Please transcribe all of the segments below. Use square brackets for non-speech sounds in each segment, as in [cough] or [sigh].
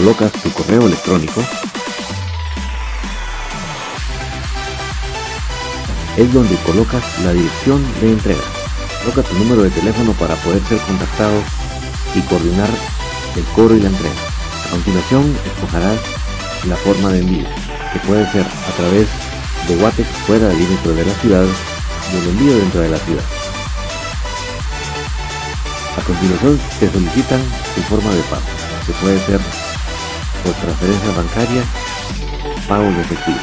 colocas tu correo electrónico, es donde colocas la dirección de entrega. Coloca tu número de teléfono para poder ser contactado y coordinar el cobro y la entrega. A continuación escogerás la forma de envío, que puede ser a través de Guatex fuera y dentro de la ciudad y el envío dentro de la ciudad. A continuación te solicitan tu forma de pago, que puede ser por transferencia bancaria, pago de efectivo.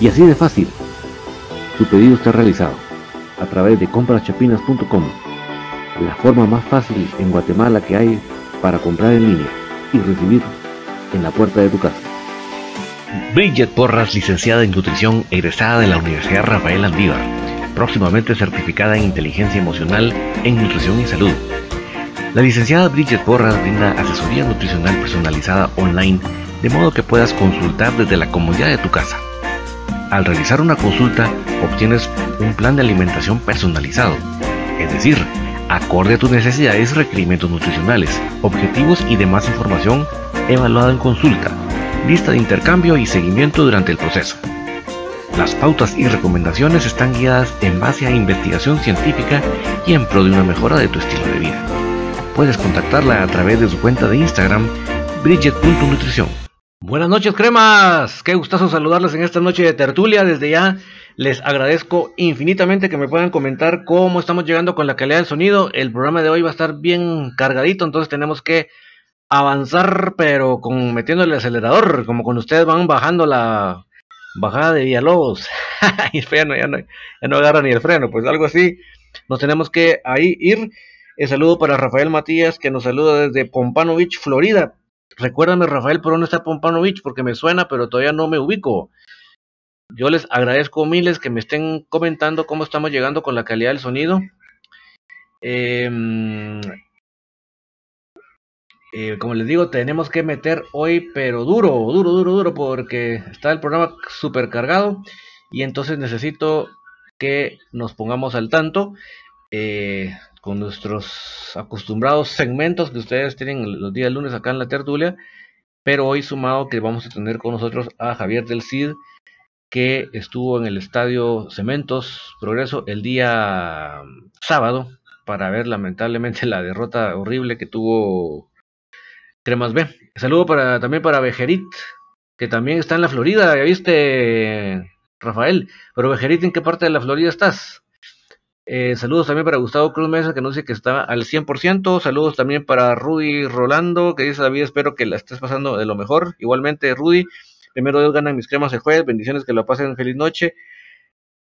Y así de fácil, tu pedido está realizado a través de compraschapinas.com, la forma más fácil en Guatemala que hay para comprar en línea y recibir en la puerta de tu casa. Bridget Porras, licenciada en nutrición, egresada de la Universidad Rafael Andívar, próximamente certificada en inteligencia emocional en nutrición y salud la licenciada Bridget Porras brinda asesoría nutricional personalizada online de modo que puedas consultar desde la comodidad de tu casa. Al realizar una consulta obtienes un plan de alimentación personalizado, es decir, acorde a tus necesidades requerimientos nutricionales, objetivos y demás información evaluada en consulta, lista de intercambio y seguimiento durante el proceso. Las pautas y recomendaciones están guiadas en base a investigación científica y en pro de una mejora de tu estilo de vida puedes contactarla a través de su cuenta de Instagram, bridget.nutrición. Buenas noches, cremas. Qué gustazo saludarles en esta noche de tertulia. Desde ya les agradezco infinitamente que me puedan comentar cómo estamos llegando con la calidad del sonido. El programa de hoy va a estar bien cargadito, entonces tenemos que avanzar, pero con metiendo el acelerador, como cuando ustedes van bajando la bajada de Villalobos. y ya no, ya, no, ya no agarra ni el freno, pues algo así. Nos tenemos que ahí ir. El saludo para Rafael Matías, que nos saluda desde Pompano Beach, Florida. Recuérdame, Rafael, por dónde está Pompano Beach, porque me suena, pero todavía no me ubico. Yo les agradezco miles que me estén comentando cómo estamos llegando con la calidad del sonido. Em, eh, como les digo, tenemos que meter hoy, pero duro, duro, duro, duro, porque está el programa super cargado y entonces necesito que nos pongamos al tanto. Eh, con nuestros acostumbrados segmentos que ustedes tienen los días lunes acá en la tertulia, pero hoy sumado que vamos a tener con nosotros a Javier del Cid, que estuvo en el estadio Cementos Progreso el día sábado para ver lamentablemente la derrota horrible que tuvo Cremas B. Saludo para, también para Bejerit, que también está en la Florida, ya viste, Rafael. Pero Bejerit, ¿en qué parte de la Florida estás? Eh, saludos también para Gustavo Cruz Mesa, que nos dice que está al 100%. Saludos también para Rudy Rolando, que dice David, espero que la estés pasando de lo mejor. Igualmente, Rudy, primero Dios ganan mis cremas el jueves. Bendiciones, que lo pasen feliz noche.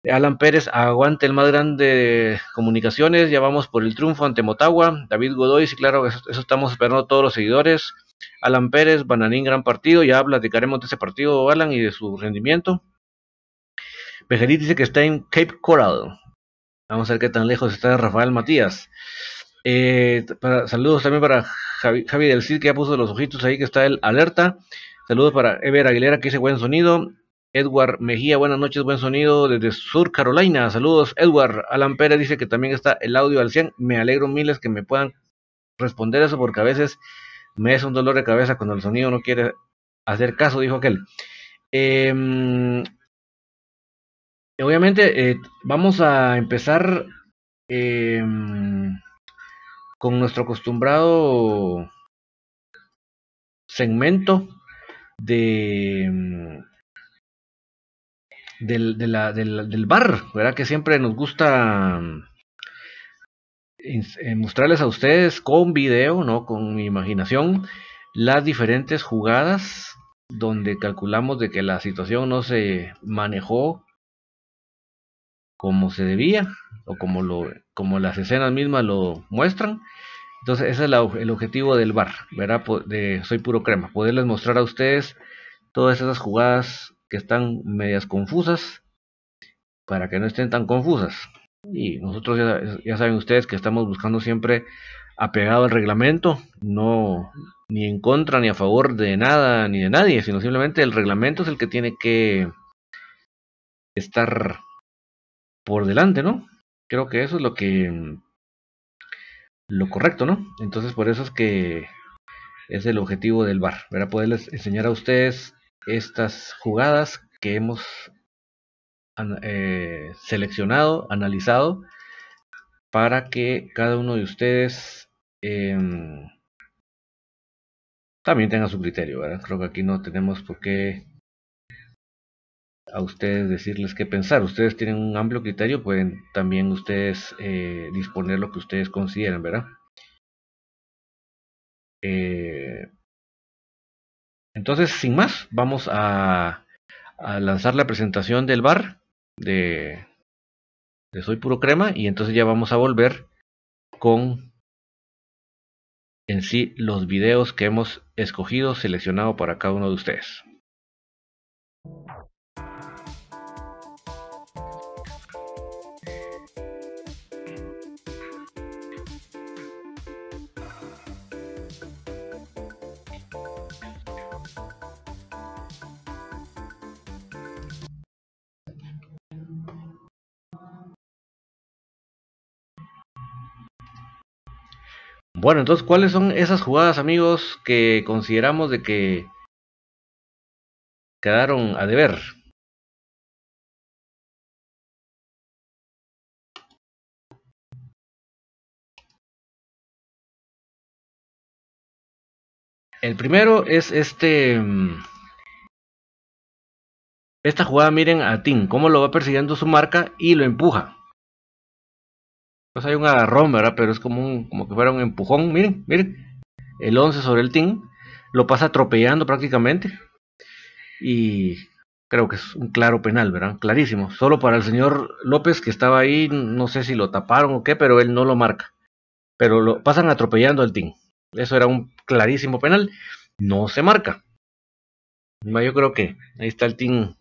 Alan Pérez, aguante el más grande de comunicaciones. Ya vamos por el triunfo ante Motagua. David Godoy, sí, claro, eso, estamos esperando todos los seguidores. Alan Pérez, Bananín, gran partido. Ya platicaremos de ese partido, Alan, y de su rendimiento. Pejerit dice que está en Cape Coral. Vamos a ver qué tan lejos está Rafael Matías. Eh, saludos también para Javi, del Cid que ya puso los ojitos ahí que está el alerta. Saludos para Ever Aguilera que dice buen sonido. Edward Mejía, buenas noches, buen sonido desde Sur Carolina. Saludos, Edward. Alan Pérez dice que también está el audio al 100. Me alegro miles que me puedan responder eso porque a veces me es un dolor de cabeza cuando el sonido no quiere hacer caso, dijo aquel. Eh, obviamente vamos a empezar em, con nuestro acostumbrado segmento de mm, del, del, bar, ¿verdad? Que siempre nos gusta mm, eh, mostrarles a ustedes con video, ¿no? Con mi imaginación, las diferentes jugadas donde calculamos de que la situación no se manejó como se debía o como lo como las escenas mismas lo muestran entonces, ese es el objetivo del bar, ¿verdad? De Soy Puro Crema, poderles mostrar a ustedes todas esas jugadas que están medias confusas para que no estén tan confusas. Y nosotros ya, saben ustedes que estamos buscando siempre apegado al reglamento, no ni en contra ni a favor de nada ni de nadie, sino simplemente el reglamento es el que tiene que estar por delante, ¿no? Creo que eso es lo que lo correcto, ¿no? Entonces por eso es que es el objetivo del bar, a Poderles enseñar a ustedes estas jugadas que hemos eh, seleccionado, analizado, para que cada uno de ustedes em, también tenga su criterio, ¿verdad? Creo que aquí no tenemos por qué a ustedes decirles qué pensar. Ustedes tienen un amplio criterio, pueden también ustedes eh, disponer lo que ustedes consideren, ¿verdad? Eh, entonces, sin más, vamos a, lanzar la presentación del bar de, de Soy Puro Crema y entonces ya vamos a volver con en sí los videos que hemos escogido, seleccionado para cada uno de ustedes. Bueno, entonces, ¿cuáles son esas jugadas, amigos, que consideramos de que quedaron a deber? El primero es este. Mm, esta jugada, miren a Tim, cómo lo va persiguiendo su marca y lo empuja. Pues hay un agarrón, ¿verdad? Pero es como, un, como que fuera un empujón. Miren, miren. El 11 sobre el team. Lo pasa atropellando prácticamente. Y creo que es un claro penal, ¿verdad? Clarísimo. Solo para el señor López que estaba ahí, no sé si lo taparon o qué, pero él no lo marca. Pero lo pasan atropellando al team. Eso era un clarísimo penal. No se marca. Yo creo que ahí está el team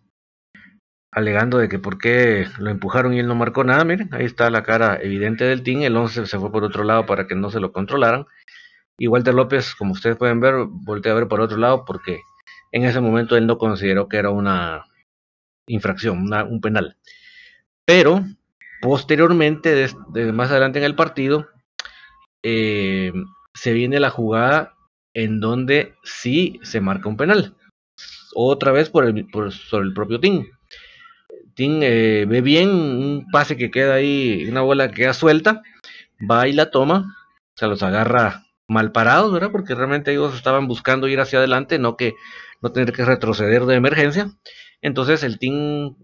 alegando de que por qué lo empujaron y él no marcó nada, miren, ahí está la cara evidente del team, el 11 se fue por otro lado para que no se lo controlaran, y Walter López, como ustedes pueden ver, voltea a ver por otro lado porque en ese momento él no consideró que era una infracción, un penal. Pero posteriormente, más adelante en el partido, eh, se viene la jugada en donde sí se marca un penal. Otra vez por el, por, sobre el propio team eh, ve bien un pase que queda ahí, una bola que queda suelta, va y la toma, se los agarra mal parados, ¿verdad? Porque realmente ellos estaban buscando ir hacia adelante, no que no tener que retroceder de emergencia. Entonces el team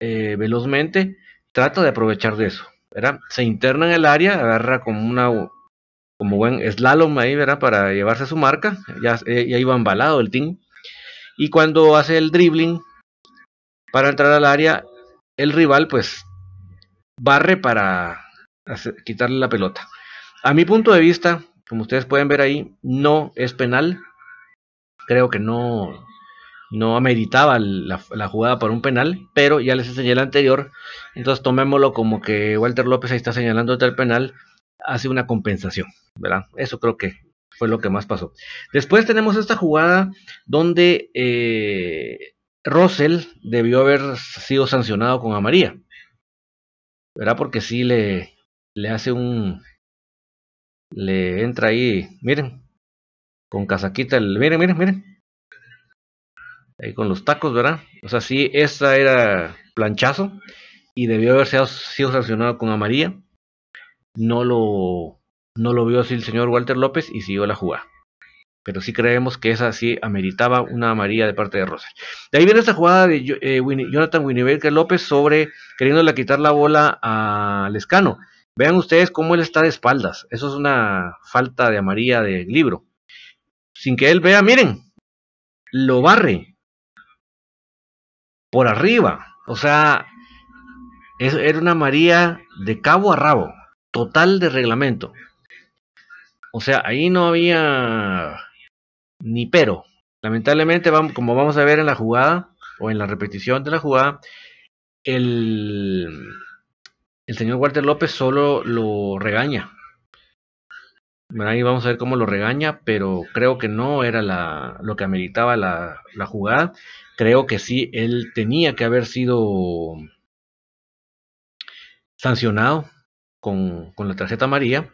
eh, velozmente trata de aprovechar de eso, ¿verdad? Se interna en el área, agarra como una como buen slalom ahí, ¿verdad? Para llevarse su marca, ya, ya iba embalado el team. Y cuando hace el dribbling, para entrar al área, el rival pues barre para quitarle la pelota. A mi punto de vista, como ustedes pueden ver ahí, no es penal. Creo que no, no ameritaba la, jugada para un penal, pero ya les enseñé el anterior. Entonces tomémoslo como que Walter López ahí está señalando el penal, hace una compensación, ¿verdad? Eso creo que fue lo que más pasó. Después tenemos esta jugada donde eh, Russell debió haber sido sancionado con amarilla. ¿Verdad? Porque sí le, le hace un. Le entra ahí, miren, con casaquita, el, miren, miren, miren. Ahí con los tacos, ¿verdad? O sea, sí, esa era planchazo y debió haber sido, sido sancionado con amarilla. No lo, no lo vio así el señor Walter López y siguió la jugada. Pero sí creemos que esa sí ameritaba una amarilla de parte de Rosas. De ahí viene esta jugada de eh, Jonathan Winnebaker López sobre queriéndole quitar la bola a Lescano. Vean ustedes cómo él está de espaldas. Eso es una falta de amarilla de libro. Sin que él vea, miren, lo barre por arriba. O sea, era una amarilla de cabo a rabo, total de reglamento. O sea, ahí no había ni pero. Lamentablemente, como vamos a ver en la jugada, o en la repetición de la jugada, el, el señor Walter López solo lo regaña. Ahí vamos a ver cómo lo regaña, pero creo que no era lo que ameritaba la, la jugada. Creo que sí, él tenía que haber sido sancionado con, con la tarjeta amarilla,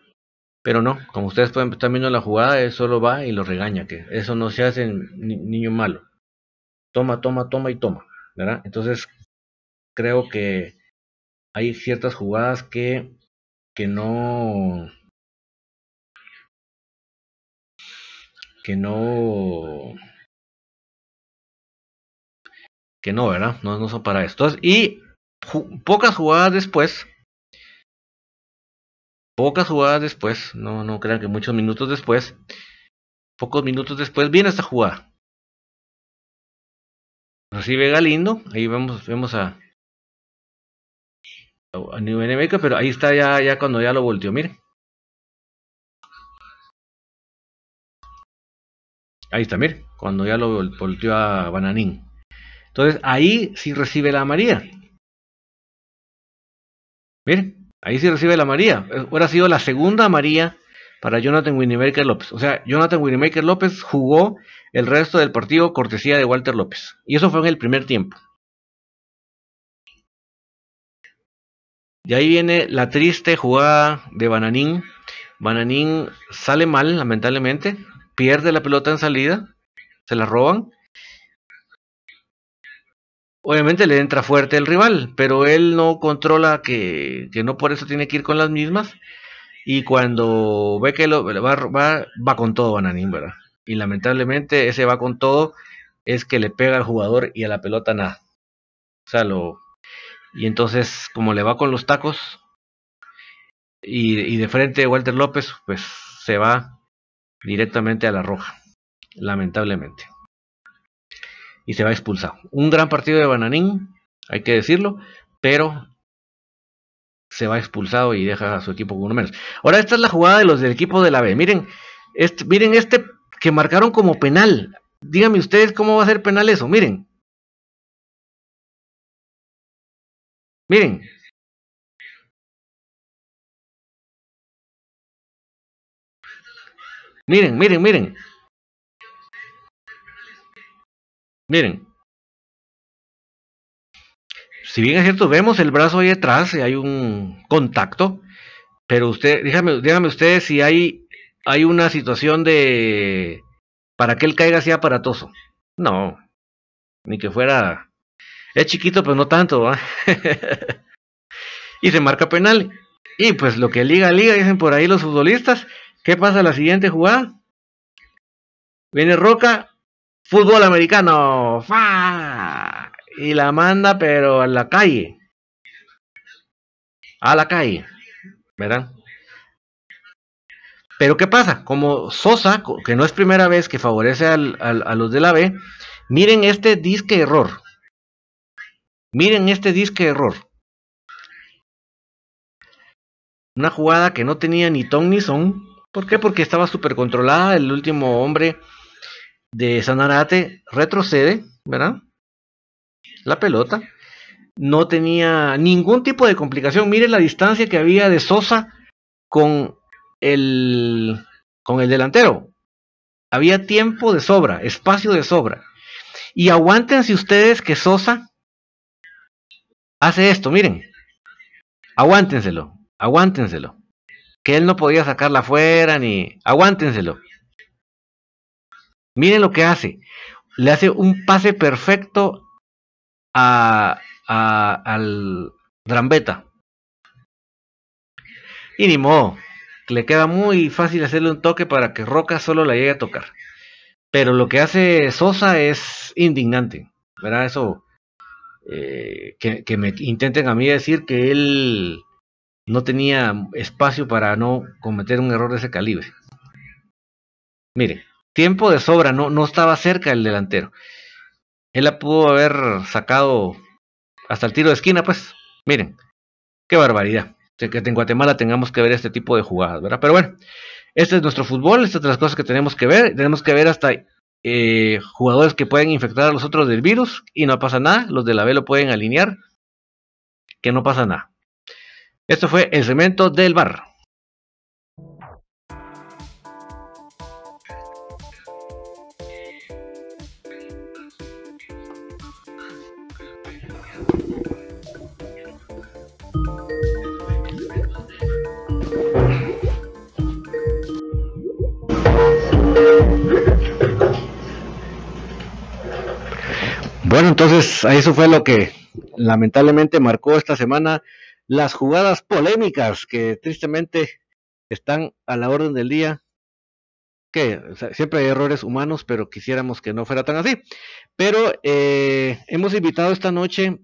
pero no, como ustedes pueden estar viendo la jugada, él solo va y lo regaña, que eso no se hace en niño malo. Toma, toma, toma y toma, ¿verdad? Entonces, creo que hay ciertas jugadas que, que no que no que no, ¿verdad? No, no son para esto. Y pocas jugadas después, pocas jugadas después, no, no crean que muchos minutos después, pocos minutos después viene esta jugada. Recibe Galindo, ahí vemos, vemos a, a New pero ahí está ya, ya cuando ya lo volteó, miren. Ahí está, miren, cuando ya lo volteó a Bananín. Entonces ahí sí recibe la María. Miren, ahí sí recibe la María. Hubiera sido la segunda María para Jonathan Winnimaker López. O sea, Jonathan Winnimaker López jugó el resto del partido cortesía de Walter López. Y eso fue en el primer tiempo. Y ahí viene la triste jugada de Bananín. Bananín sale mal, lamentablemente. Pierde la pelota en salida. Se la roban. Obviamente le entra fuerte el rival, pero él no controla que, que no por eso tiene que ir con las mismas. Y cuando ve que lo, va, va, va con todo Bananín, ¿verdad? Y lamentablemente ese va con todo es que le pega al jugador y a la pelota nada. O sea, lo, y entonces, como le va con los tacos, y, y de frente Walter López, pues se va directamente a la roja, lamentablemente. Y se va expulsado. Un gran partido de Bananín, hay que decirlo, pero se va expulsado y deja a su equipo con uno menos. Ahora esta es la jugada de los del equipo de la B. Miren, este, miren este que marcaron como penal. Díganme ustedes cómo va a ser penal eso. Miren, Miren. Miren, miren, miren. Miren. Si bien es cierto, vemos el brazo ahí atrás, y hay un contacto, pero usted, dígame, dígame si hay, hay una situación de para que él caiga así aparatoso. No, ni que fuera es chiquito, pero no tanto. [laughs] y se marca penal. Y pues lo que liga, liga, dicen por ahí los futbolistas. ¿Qué pasa la siguiente jugada? Viene Roca, fútbol americano. ¡Fa! Y la manda, pero a la calle. A la calle. ¿Verdad? Pero ¿qué pasa? Como Sosa, que no es primera vez que favorece al, a los de la B, miren este disque error. Miren este disque error. Una jugada que no tenía ni ton ni son. ¿Por qué? Porque estaba súper controlada. El último hombre de Sanarate retrocede, ¿verdad? La pelota. No tenía ningún tipo de complicación. Miren la distancia que había de Sosa con el, con el delantero. Había tiempo de sobra, espacio de sobra. Y aguántense ustedes que Sosa hace esto, miren. Aguántenselo, aguántenselo. Que él no podía sacarla afuera ni... Aguántenselo. Miren lo que hace. Le hace un pase perfecto a, al Drambeta. Y ni modo, le queda muy fácil hacerle un toque para que Roca solo la llegue a tocar. Pero lo que hace Sosa es indignante, ¿verdad? Eso, eh, que, me intenten a mí decir que él no tenía espacio para no cometer un error de ese calibre. Mire, tiempo de sobra, no, no estaba cerca el delantero. Él la pudo haber sacado hasta el tiro de esquina, pues. Miren, qué barbaridad. Que en Guatemala tengamos que ver este tipo de jugadas, ¿verdad? Pero bueno, este es nuestro fútbol, estas son las cosas que tenemos que ver. Tenemos que ver hasta eh, jugadores que pueden infectar a los otros del virus y no pasa nada. Los de la B lo pueden alinear, que no pasa nada. Esto fue el cemento del bar. Entonces eso fue lo que lamentablemente marcó esta semana las jugadas polémicas que tristemente están a la orden del día. Que siempre hay errores humanos, pero quisiéramos que no fuera tan así. Pero eh, hemos invitado esta noche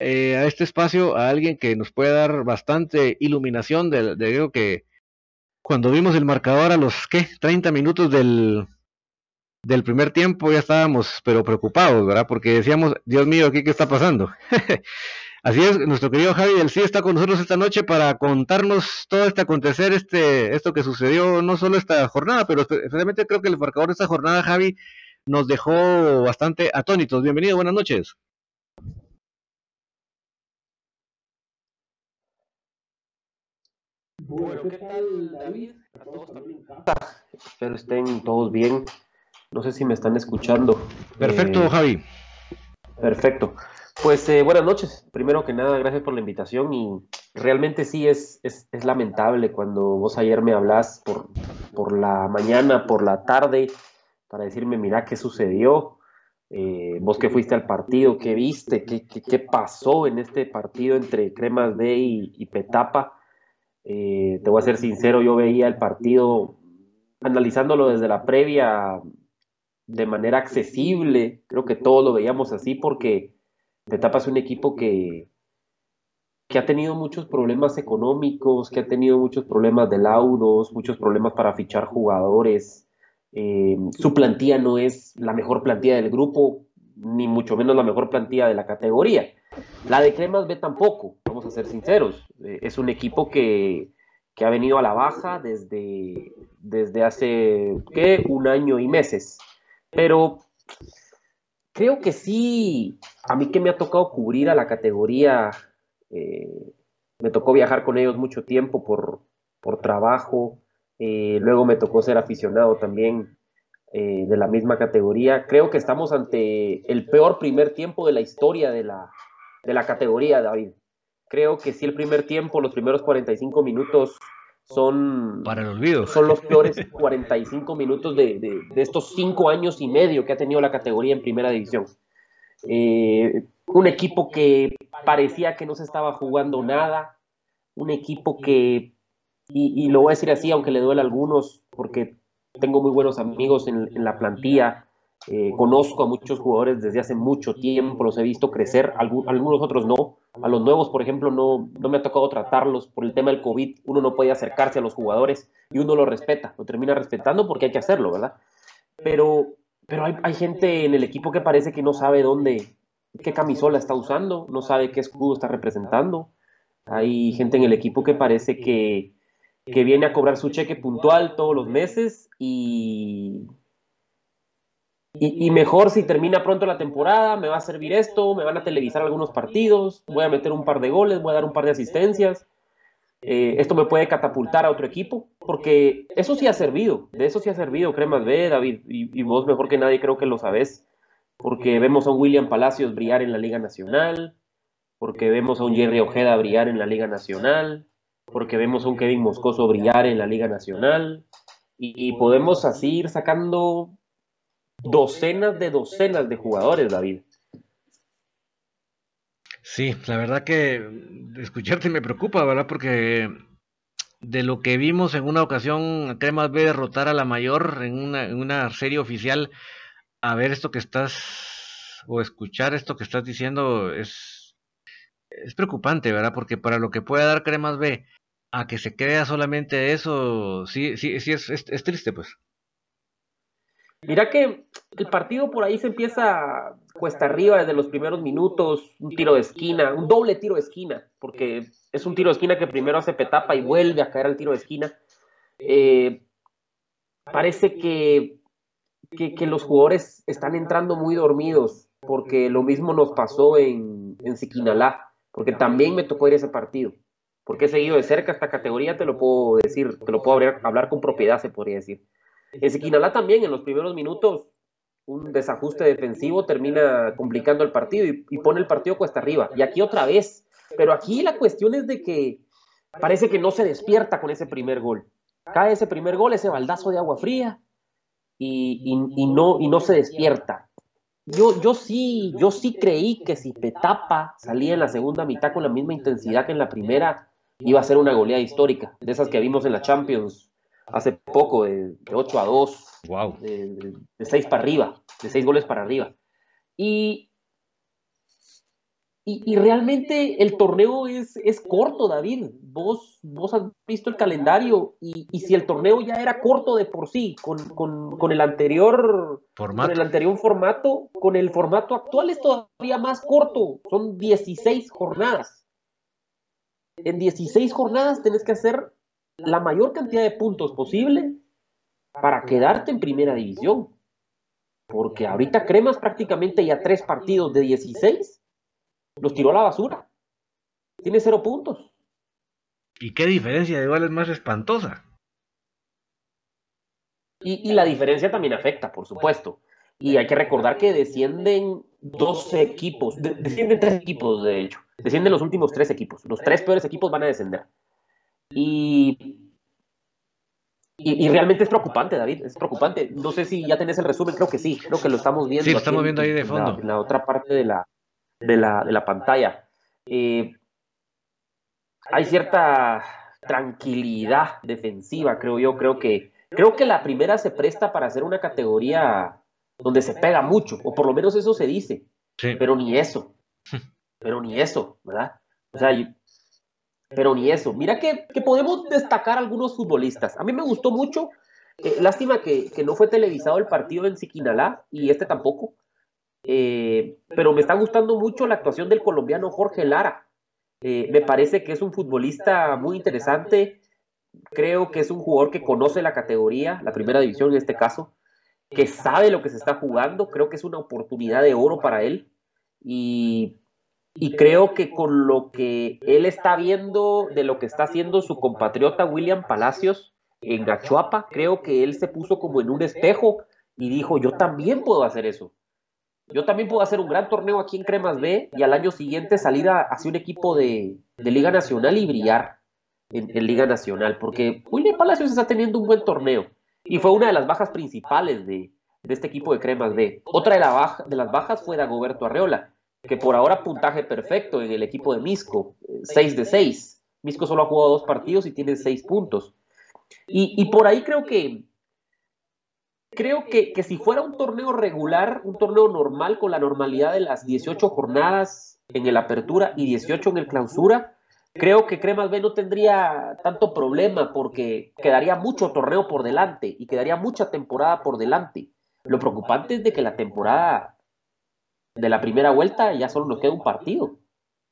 eh, a este espacio a alguien que nos puede dar bastante iluminación de, de que cuando vimos el marcador a los ¿qué? 30 minutos del, del primer tiempo ya estábamos pero preocupados, ¿verdad? Porque decíamos, Dios mío, ¿qué, qué está pasando? [laughs] Así es, nuestro querido Javi del sí está con nosotros esta noche para contarnos todo este acontecer, este, esto que sucedió, no solo esta jornada, pero especialmente creo que el marcador de esta jornada, Javi, nos dejó bastante atónitos. Bienvenido, buenas noches. Bueno, ¿qué tal, David? A todos también Espero estén todos bien. No sé si me están escuchando. Perfecto, eh, Javi. Perfecto. Pues eh, buenas noches. Primero que nada, gracias por la invitación y realmente sí es, es, lamentable cuando vos ayer me hablas por, por, la mañana, por la tarde, para decirme, mira qué sucedió, eh, vos que fuiste al partido, qué viste, qué, qué, pasó en este partido entre Cremas D y, Petapa. te voy a ser sincero, yo veía el partido analizándolo desde la previa de manera accesible. Creo que todos lo veíamos así porque Petapa es un equipo que, que ha tenido muchos problemas económicos, que ha tenido muchos problemas de laudos, muchos problemas para fichar jugadores. Eh, su plantilla no es la mejor plantilla del grupo, ni mucho menos la mejor plantilla de la categoría. La de Cremas B tampoco, vamos a ser sinceros. Eh, es un equipo que, que, ha venido a la baja desde, desde hace ¿qué? un año y meses. Pero creo que sí, a mí que me ha tocado cubrir a la categoría, eh, me tocó viajar con ellos mucho tiempo por, por trabajo, eh, luego me tocó ser aficionado también eh, de la misma categoría. Creo que estamos ante el peor primer tiempo de la historia de la, de la categoría, David. Creo que sí el primer tiempo, los primeros 45 minutos son, Para el olvido. son los peores 45 minutos de, estos cinco años y medio que ha tenido la categoría en primera división. Eh, un equipo que parecía que no se estaba jugando nada, un equipo que, y, lo voy a decir así, aunque le duele a algunos, porque tengo muy buenos amigos en, en la plantilla, eh, conozco a muchos jugadores desde hace mucho tiempo, los he visto crecer, algunos otros no. A los nuevos, por ejemplo, no, no me ha tocado tratarlos por el tema del COVID. Uno no puede acercarse a los jugadores y uno lo respeta, lo termina respetando porque hay que hacerlo, ¿verdad? Pero, pero hay, hay gente en el equipo que parece que no sabe dónde, qué camisola está usando, no sabe qué escudo está representando. Hay gente en el equipo que parece que, que viene a cobrar su cheque puntual todos los meses y, y, mejor si termina pronto la temporada, me va a servir esto, me van a televisar algunos partidos, voy a meter un par de goles, voy a dar un par de asistencias. Eh, esto me puede catapultar a otro equipo, porque eso sí ha servido, de eso sí ha servido Cremas B, David, y, vos mejor que nadie creo que lo sabes, porque vemos a un William Palacios brillar en la Liga Nacional, porque vemos a un Jerry Ojeda brillar en la Liga Nacional, porque vemos a un Kevin Moscoso brillar en la Liga Nacional, y podemos así ir sacando docenas de docenas de jugadores, David. Sí, la verdad que escucharte me preocupa, ¿verdad? Porque de lo que vimos en una ocasión, Cremas B derrotar a la mayor en una, en una serie oficial, a ver esto que estás, o escuchar esto que estás diciendo es, es preocupante, ¿verdad? Porque para lo que puede dar Cremas B, a que se crea solamente eso, sí, sí, sí es, es, triste, pues. Mira que el partido por ahí se empieza cuesta arriba desde los primeros minutos, un tiro de esquina, un doble tiro de esquina, porque es un tiro de esquina que primero hace petapa y vuelve a caer al tiro de esquina. Eh, parece que, que, los jugadores están entrando muy dormidos, porque lo mismo nos pasó en, en Siquinalá, porque también me tocó ir a ese partido. Porque he seguido de cerca esta categoría, te lo puedo decir, te lo puedo hablar, hablar con propiedad, se podría decir. En Siquinalá también, en los primeros minutos, un desajuste defensivo termina complicando el partido y, pone el partido cuesta arriba. Y aquí otra vez. Pero aquí la cuestión es de que parece que no se despierta con ese primer gol. Cae ese primer gol, ese baldazo de agua fría y, no, y no se despierta. Yo, yo, sí, yo sí creí que si Petapa salía en la segunda mitad con la misma intensidad que en la primera, iba a ser una goleada histórica, de esas que vimos en la Champions hace poco, de, 8 a 2, wow. de, 6 para arriba, de 6 goles para arriba. Y, y, realmente el torneo es, es, corto, David. Vos, vos has visto el calendario y, y, si el torneo ya era corto de por sí, con, con, con el anterior formato. con el anterior formato, con el formato actual es todavía más corto. Son 16 jornadas. En 16 jornadas tenés que hacer la mayor cantidad de puntos posible para quedarte en primera división. Porque ahorita Cremas prácticamente ya tres partidos de 16 los tiró a la basura. Tiene cero puntos. ¿Y qué diferencia de goles más espantosa? Y, la diferencia también afecta, por supuesto. Y hay que recordar que descienden dos equipos, descienden tres equipos, de hecho. Descienden los últimos tres equipos. Los tres peores equipos van a descender. Y, y, realmente es preocupante, David, es preocupante. No sé si ya tenés el resumen, creo que sí, creo que lo estamos viendo. Sí, lo estamos viendo ahí de fondo. En la, otra parte de la, de la, de la pantalla. Eh, hay cierta tranquilidad defensiva, creo yo. Creo que, creo que la primera se presta para hacer una categoría donde se pega mucho, o por lo menos eso se dice. Pero ni eso. [laughs] Pero ni eso, ¿verdad? O sea, pero ni eso. Mira que, podemos destacar algunos futbolistas. A mí me gustó mucho. Eh, lástima que, no fue televisado el partido en Siquinalá y este tampoco. Eh, pero me está gustando mucho la actuación del colombiano Jorge Lara. Eh, me parece que es un futbolista muy interesante. Creo que es un jugador que conoce la categoría, la primera división en este caso, que sabe lo que se está jugando. Creo que es una oportunidad de oro para él. Y y creo que con lo que él está viendo de lo que está haciendo su compatriota William Palacios en Gachuapa, creo que él se puso como en un espejo y dijo, yo también puedo hacer eso. Yo también puedo hacer un gran torneo aquí en Cremas B y al año siguiente salir hacia un equipo de, Liga Nacional y brillar en, Liga Nacional, porque William Palacios está teniendo un buen torneo y fue una de las bajas principales de, este equipo de Cremas B. Otra de, de las bajas fue Dagoberto Arreola, que por ahora puntaje perfecto en el equipo de Misco, 6 de 6. Misco solo ha jugado dos partidos y tiene 6 puntos. Y, por ahí creo que creo que, que, si fuera un torneo regular, un torneo normal con la normalidad de las 18 jornadas en el apertura y 18 en el clausura, creo que Cremas B no tendría tanto problema porque quedaría mucho torneo por delante y quedaría mucha temporada por delante. Lo preocupante es de que la temporada de la primera vuelta ya solo nos queda un partido,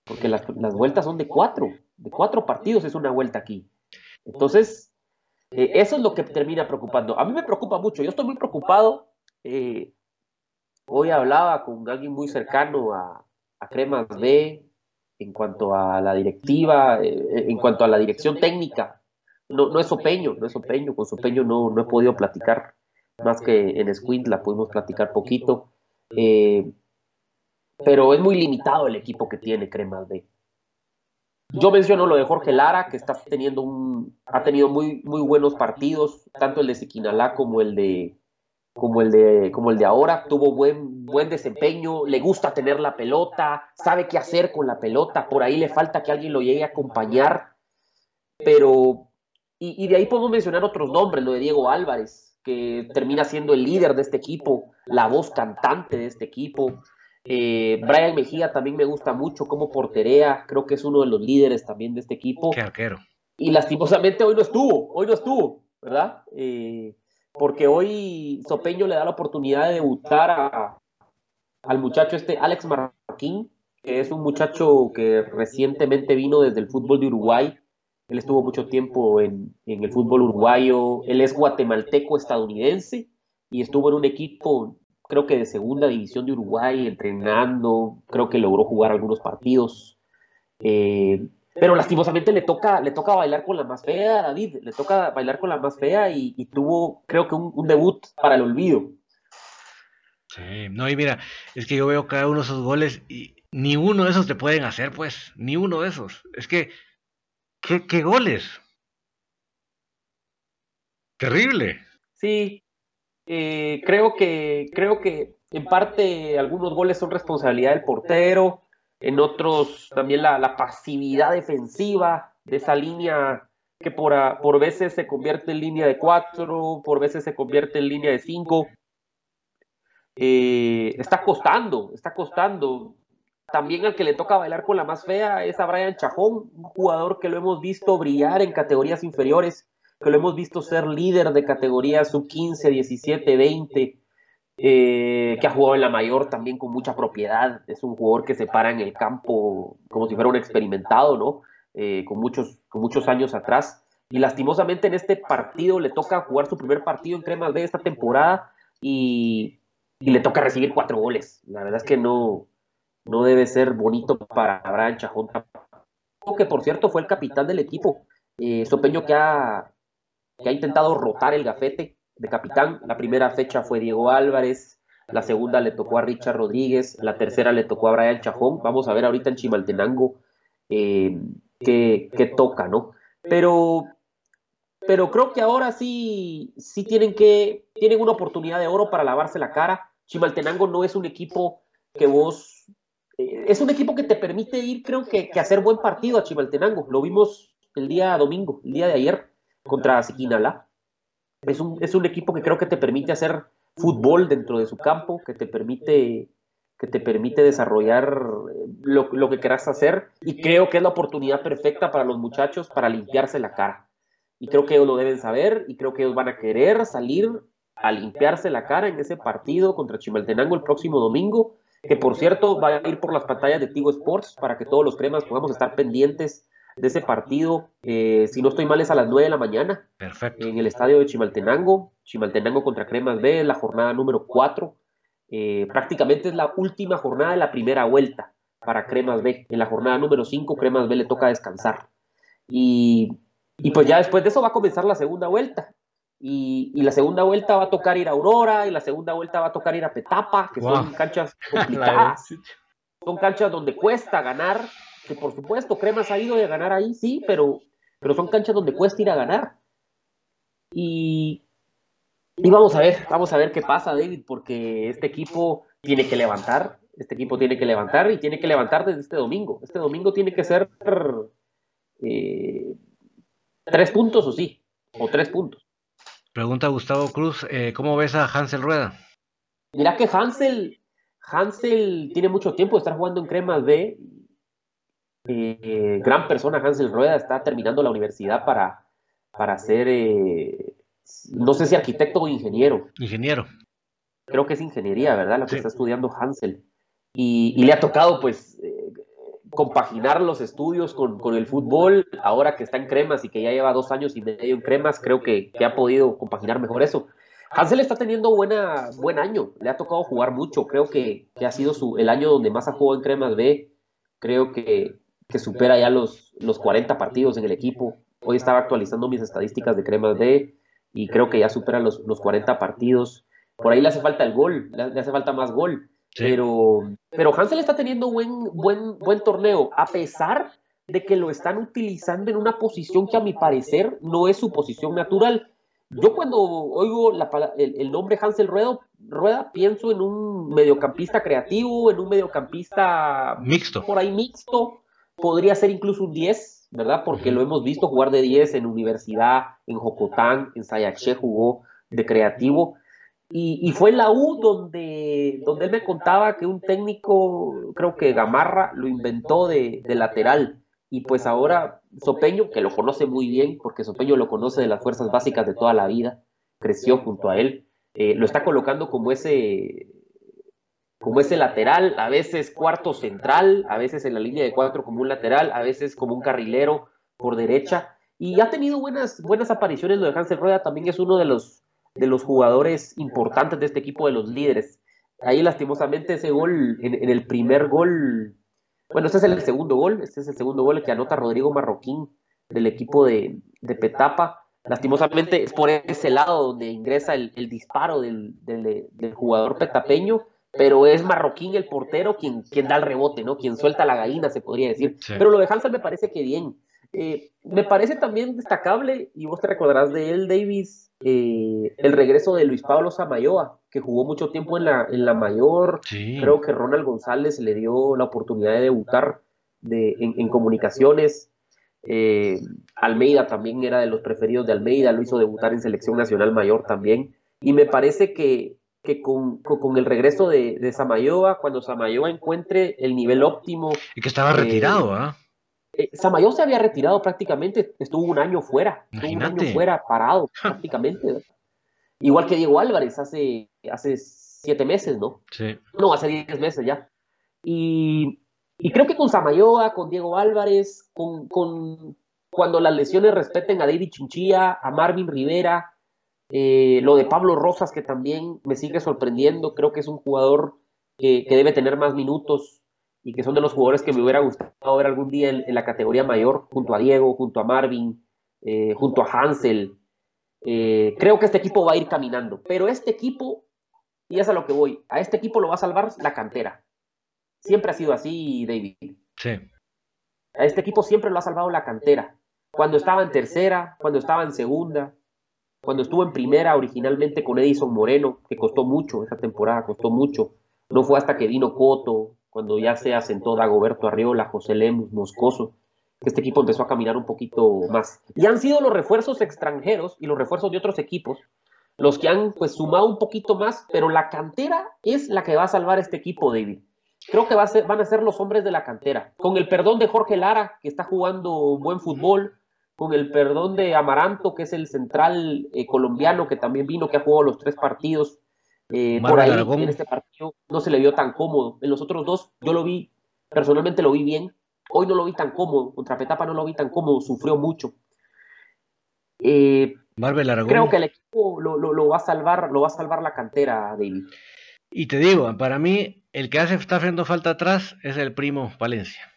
porque las, vueltas son de cuatro, de cuatro partidos es una vuelta aquí. Entonces, eh, eso es lo que termina preocupando. A mí me preocupa mucho, yo estoy muy preocupado. Eh, hoy hablaba con alguien muy cercano a, Cremas B en cuanto a la directiva, eh, en cuanto a la dirección técnica. No, no es Opeño, no es Opeño, con Opeño no, no he podido platicar, más que en Squint la pudimos platicar poquito. Eh, pero es muy limitado el equipo que tiene Cremas B. Yo menciono lo de Jorge Lara, que está teniendo un, ha tenido muy, muy buenos partidos, tanto el de Siquinalá como el de, como el de, como el de ahora, tuvo buen, buen desempeño, le gusta tener la pelota, sabe qué hacer con la pelota, por ahí le falta que alguien lo llegue a acompañar, pero, y, de ahí podemos mencionar otros nombres, lo de Diego Álvarez, que termina siendo el líder de este equipo, la voz cantante de este equipo. Eh, Brian Mejía también me gusta mucho como porterea, creo que es uno de los líderes también de este equipo. Qué arquero. Y lastimosamente hoy no estuvo, hoy no estuvo, ¿verdad? Eh, porque hoy Sopeño le da la oportunidad de debutar al muchacho este Alex Marquín, que es un muchacho que recientemente vino desde el fútbol de Uruguay. Él estuvo mucho tiempo en, el fútbol uruguayo. Él es guatemalteco estadounidense y estuvo en un equipo, creo que de segunda división de Uruguay, entrenando. Creo que logró jugar algunos partidos. Eh, pero lastimosamente le toca, le toca bailar con la más fea, David, le toca bailar con la más fea y, tuvo, creo que, un, debut para el olvido. Sí, no, y mira, es que yo veo cada uno de esos goles y ni uno de esos te pueden hacer, pues, ni uno de esos. Es que, ¿qué, qué goles? Terrible. Sí, eh, creo que, creo que en parte algunos goles son responsabilidad del portero, en otros también la, pasividad defensiva de esa línea que por, por veces se convierte en línea de cuatro, por veces se convierte en línea de cinco. Eh, está costando, está costando. También al que le toca bailar con la más fea es a Brian Chajón, un jugador que lo hemos visto brillar en categorías inferiores, que lo hemos visto ser líder de categorías sub 15, 17, 20, eh, que ha jugado en la mayor también con mucha propiedad. Es un jugador que se para en el campo como si fuera un experimentado, ¿no? Eh, con, muchos, con muchos años atrás. Y lastimosamente en este partido le toca jugar su primer partido en Cremas B esta temporada y, le toca recibir cuatro goles. La verdad es que no, no debe ser bonito para Abraham Chajón. Que por cierto fue el capitán del equipo. Eh, Sopeño que ha, que ha intentado rotar el gafete de capitán. La primera fecha fue Diego Álvarez, la segunda le tocó a Richard Rodríguez, la tercera le tocó a Brian Chajón. Vamos a ver ahorita en Chimaltenango eh, qué, toca, ¿no? Pero, pero creo que ahora sí, sí tienen que, tienen una oportunidad de oro para lavarse la cara. Chimaltenango no es un equipo que vos, eh, es un equipo que te permite ir, creo que, que hacer buen partido a Chimaltenango. Lo vimos el día domingo, el día de ayer, contra Siquinalá es un, es un equipo que creo que te permite hacer fútbol dentro de su campo, que te permite, que te permite desarrollar eh, lo, lo, que quieras hacer y creo que es la oportunidad perfecta para los muchachos para limpiarse la cara. Y creo que ellos lo deben saber y creo que ellos van a querer salir a limpiarse la cara en ese partido contra Chimaltenango el próximo domingo, que por cierto va a ir por las pantallas de Tigo Sports para que todos los cremas podamos estar pendientes de ese partido. Eh, si no estoy mal, es a las 9 de la mañana. Perfecto. En el estadio de Chimaltenango. Chimaltenango contra Cremas B, la jornada número 4. Eh, prácticamente es la última jornada de la primera vuelta para Cremas B. En la jornada número 5, Cremas B le toca descansar. Y, pues ya después de eso va a comenzar la segunda vuelta. Y, la segunda vuelta va a tocar ir a Aurora, y la segunda vuelta va a tocar ir a Petapa, que son canchas [laughs] complicadas. son canchas donde cuesta ganar, que por supuesto Cremas ha ido a ganar ahí, sí, pero, pero son canchas donde cuesta ir a ganar. Y, y vamos a ver, vamos a ver qué pasa, David, porque este equipo tiene que levantar, este equipo tiene que levantar y tiene que levantar desde este domingo. Este domingo tiene que ser eh, tres puntos o sí, o tres puntos. Pregunta Gustavo Cruz, eh, ¿cómo ves a Hansel Rueda? Mira que Hansel, Hansel tiene mucho tiempo de estar jugando en Cremas B eh, gran persona, Hansel Rueda, está terminando la universidad para, para ser, eh, no sé si arquitecto o ingeniero. Ingeniero. Creo que es ingeniería, ¿verdad? Lo que está estudiando Hansel. Y, le ha tocado, pues, eh, compaginar los estudios con, el fútbol, ahora que está en cremas y que ya lleva dos años y medio en cremas, creo que, ha podido compaginar mejor eso. Hansel está teniendo buena, buen año, le ha tocado jugar mucho, creo que, que ha sido su, el año donde más ha jugado en cremas B, creo que, que supera ya los, los 40 partidos en el equipo. Hoy estaba actualizando mis estadísticas de Cremas B y creo que ya supera los, los 40 partidos. Por ahí le hace falta el gol, le, hace falta más gol. Pero, pero Hansel está teniendo buen, buen, buen torneo, a pesar de que lo están utilizando en una posición que a mi parecer no es su posición natural. yo cuando oigo el, nombre Hansel Rueda, Rueda, pienso en un mediocampista creativo, en un mediocampista mixto. Por ahí mixto. Podría ser incluso un 10, ¿verdad? Porque lo hemos visto jugar de 10 en universidad, en Jocotán, en Sayaché jugó de creativo. Y, fue en la U donde, donde él me contaba que un técnico, creo que Gamarra, lo inventó de, de lateral. Y pues ahora Sopeño, que lo conoce muy bien, porque Sopeño lo conoce de las fuerzas básicas de toda la vida, creció junto a él, eh, lo está colocando como ese, como ese lateral, a veces cuarto central, a veces en la línea de cuatro como un lateral, a veces como un carrilero por derecha. Y ha tenido buenas, buenas apariciones. Lo de Hansel Rueda también es uno de los, de los jugadores importantes de este equipo, de los líderes. Ahí lastimosamente ese gol, en el primer gol, bueno, este es el segundo gol, este es el segundo gol que anota Rodrigo Marroquín del equipo de, Petapa. Lastimosamente es por ese lado donde ingresa el, disparo del, jugador petapeño, pero es Marroquín el portero quien, quien da el rebote, ¿no? Quien suelta la gallina, se podría decir. Pero lo de Hansel me parece que bien. Eh, me parece también destacable, y vos te recordarás de él, Davis, eh, el regreso de Luis Pablo Samayoa, que jugó mucho tiempo en la, en la mayor. Creo que Ronald González le dio la oportunidad de debutar de, en, comunicaciones. Eh, Almeida también era de los preferidos de Almeida, lo hizo debutar en selección nacional mayor también. Y me parece que, que con, con, el regreso de, de Samayoa, cuando Samayoa encuentre el nivel óptimo. Y que estaba retirado, ¿ah? Eh, Samayo se había retirado prácticamente, estuvo un año fuera, estuvo un año fuera, parado [laughs] prácticamente. Igual que Diego Álvarez hace, hace siete meses, ¿no? Sí. No, hace diez meses ya. Y, creo que con Samayoa, con Diego Álvarez, con, con, cuando las lesiones respeten a David Chinchilla, a Marvin Rivera, eh, lo de Pablo Rosas, que también me sigue sorprendiendo, creo que es un jugador que, que debe tener más minutos y que son de los jugadores que me hubiera gustado ver algún día en, la categoría mayor, junto a Diego, junto a Marvin, eh, junto a Hansel. Eh, creo que este equipo va a ir caminando, pero este equipo, y es a lo que voy, a este equipo lo va a salvar la cantera. Siempre ha sido así, David. Sí. A este equipo siempre lo ha salvado la cantera. Cuando estaba en tercera, cuando estaba en segunda, cuando estuvo en primera originalmente con Edison Moreno, que costó mucho esa temporada, costó mucho. No fue hasta que vino Coto, cuando ya se asentó Dagoberto Arriola, José Lemus, Moscoso, que este equipo empezó a caminar un poquito más. Y han sido los refuerzos extranjeros y los refuerzos de otros equipos los que han pues sumado un poquito más, pero la cantera es la que va a salvar este equipo, David. Creo que van a ser los hombres de la cantera. Con el perdón de Jorge Lara, que está jugando buen fútbol, con el perdón de Amaranto, que es el central eh, colombiano que también vino, que ha jugado los tres partidos, eh, por ahí en este partido no se le vio tan cómodo. En los otros dos yo lo vi, personalmente lo vi bien. Hoy no lo vi tan cómodo. Contra Petapa no lo vi tan cómodo, sufrió mucho. Eh, creo que el equipo lo, va a salvar, lo va a salvar la cantera, David. Y te digo, para mí, el que hace está haciendo falta atrás es el primo Valencia.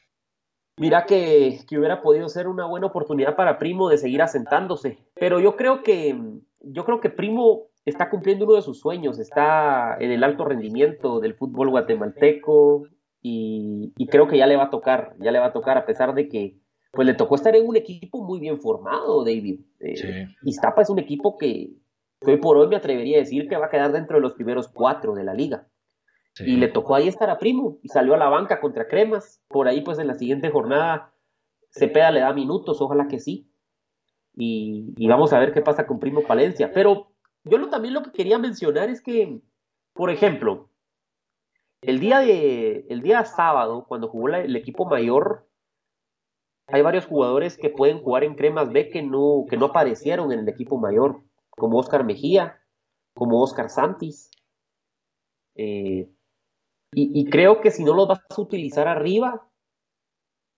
Mira que, que, hubiera podido ser una buena oportunidad para Primo de seguir asentándose. Pero yo creo que yo creo que Primo está cumpliendo uno de sus sueños, está en el alto rendimiento del fútbol guatemalteco y, creo que ya le va a tocar, ya le va a tocar a pesar de que pues le tocó estar en un equipo muy bien formado, David. Eh, Iztapa es un equipo que, hoy por hoy me atrevería a decir que va a quedar dentro de los primeros cuatro de la liga. Y le tocó ahí estar a Primo y salió a la banca contra Cremas. Por ahí pues en la siguiente jornada Cepeda le da minutos, ojalá que sí. Y, y, vamos a ver qué pasa con Primo Palencia. Pero yo también lo que quería mencionar es que, por ejemplo, el día, de, el día sábado, cuando jugó el equipo mayor, hay varios jugadores que pueden jugar en Cremas B que no, que no aparecieron en el equipo mayor, como Oscar Mejía, como Oscar Santis. Eh, y, creo que si no los vas a utilizar arriba,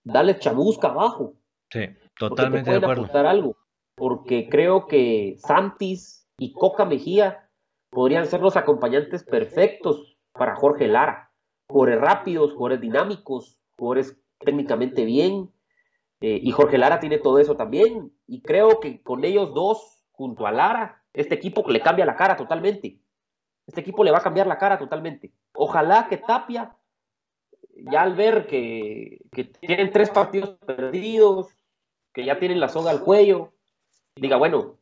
dale chamusca abajo. Sí, totalmente de acuerdo. algo, porque creo que Santis y Coca Mejía podrían ser los acompañantes perfectos para Jorge Lara. Jugadores rápidos, jugadores dinámicos, jugadores técnicamente bien. Eh, y Jorge Lara tiene todo eso también. Y creo que con ellos dos, junto a Lara, este equipo le cambia la cara totalmente. Este equipo le va a cambiar la cara totalmente. Ojalá que Tapia, ya al ver que, que tienen tres partidos perdidos, que ya tienen la soga al cuello, diga, bueno,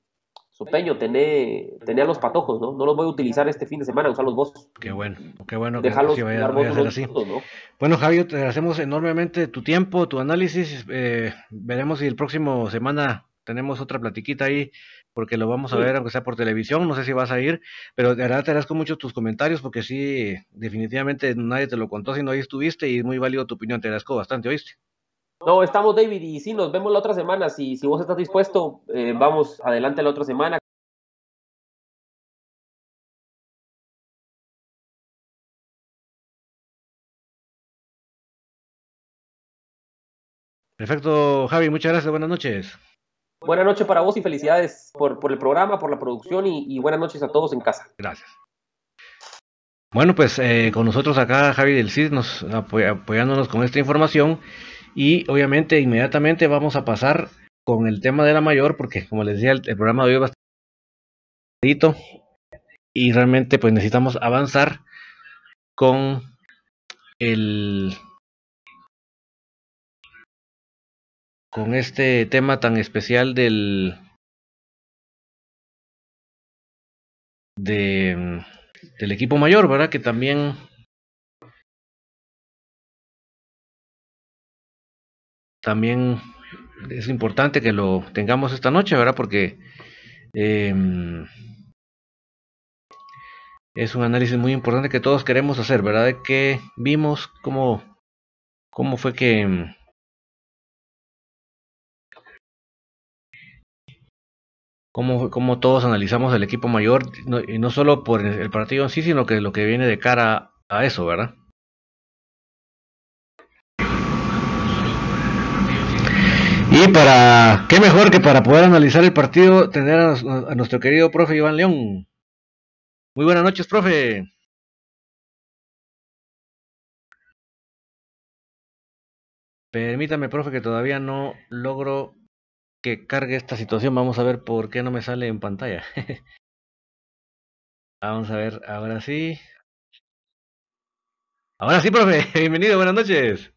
Sopeño, tené, tené a los patojos, ¿no? No los voy a utilizar este fin de semana, usarlos vos. Qué bueno, qué bueno que sí vaya, a ser así. ¿no? Bueno, Javier, te agradecemos enormemente tu tiempo, tu análisis. eh, veremos si el próximo semana tenemos otra platiquita ahí, porque lo vamos a Sí. ver, aunque sea por televisión. No sé si vas a ir, pero de verdad te agradezco mucho tus comentarios, porque sí, definitivamente nadie te lo contó si no ahí estuviste y es muy válido tu opinión. Te agradezco bastante, ¿oíste? No, estamos, David, y sí, nos vemos la otra semana. Si, si vos estás dispuesto, eh, vamos adelante la otra semana. Perfecto, Javi, muchas gracias, buenas noches. Buenas noches para vos y felicidades por, el programa, por la producción y, buenas noches a todos en casa. Gracias. Bueno, pues eh, con nosotros acá Javi del CID apoyándonos con esta información y obviamente inmediatamente vamos a pasar con el tema de la mayor porque como les decía el, programa de hoy va bastante y realmente pues necesitamos avanzar con el con este tema tan especial del de del equipo mayor, ¿verdad? Que también también es importante que lo tengamos esta noche, ¿verdad? Porque em, es un análisis muy importante que todos queremos hacer, ¿verdad? De que vimos cómo, cómo fue que cómo, cómo todos analizamos el equipo mayor, y no solo por el partido en sí, sino que lo que viene de cara a eso, ¿verdad? Y para, qué mejor que para poder analizar el partido, tener a nuestro querido profe Iván León. Muy buenas noches, profe. Permítame, profe, que todavía no logro que cargue esta situación. Vamos a ver por qué no me sale en pantalla. [laughs] Vamos a ver, ahora sí. Ahora sí, profe. [laughs] Bienvenido, buenas noches.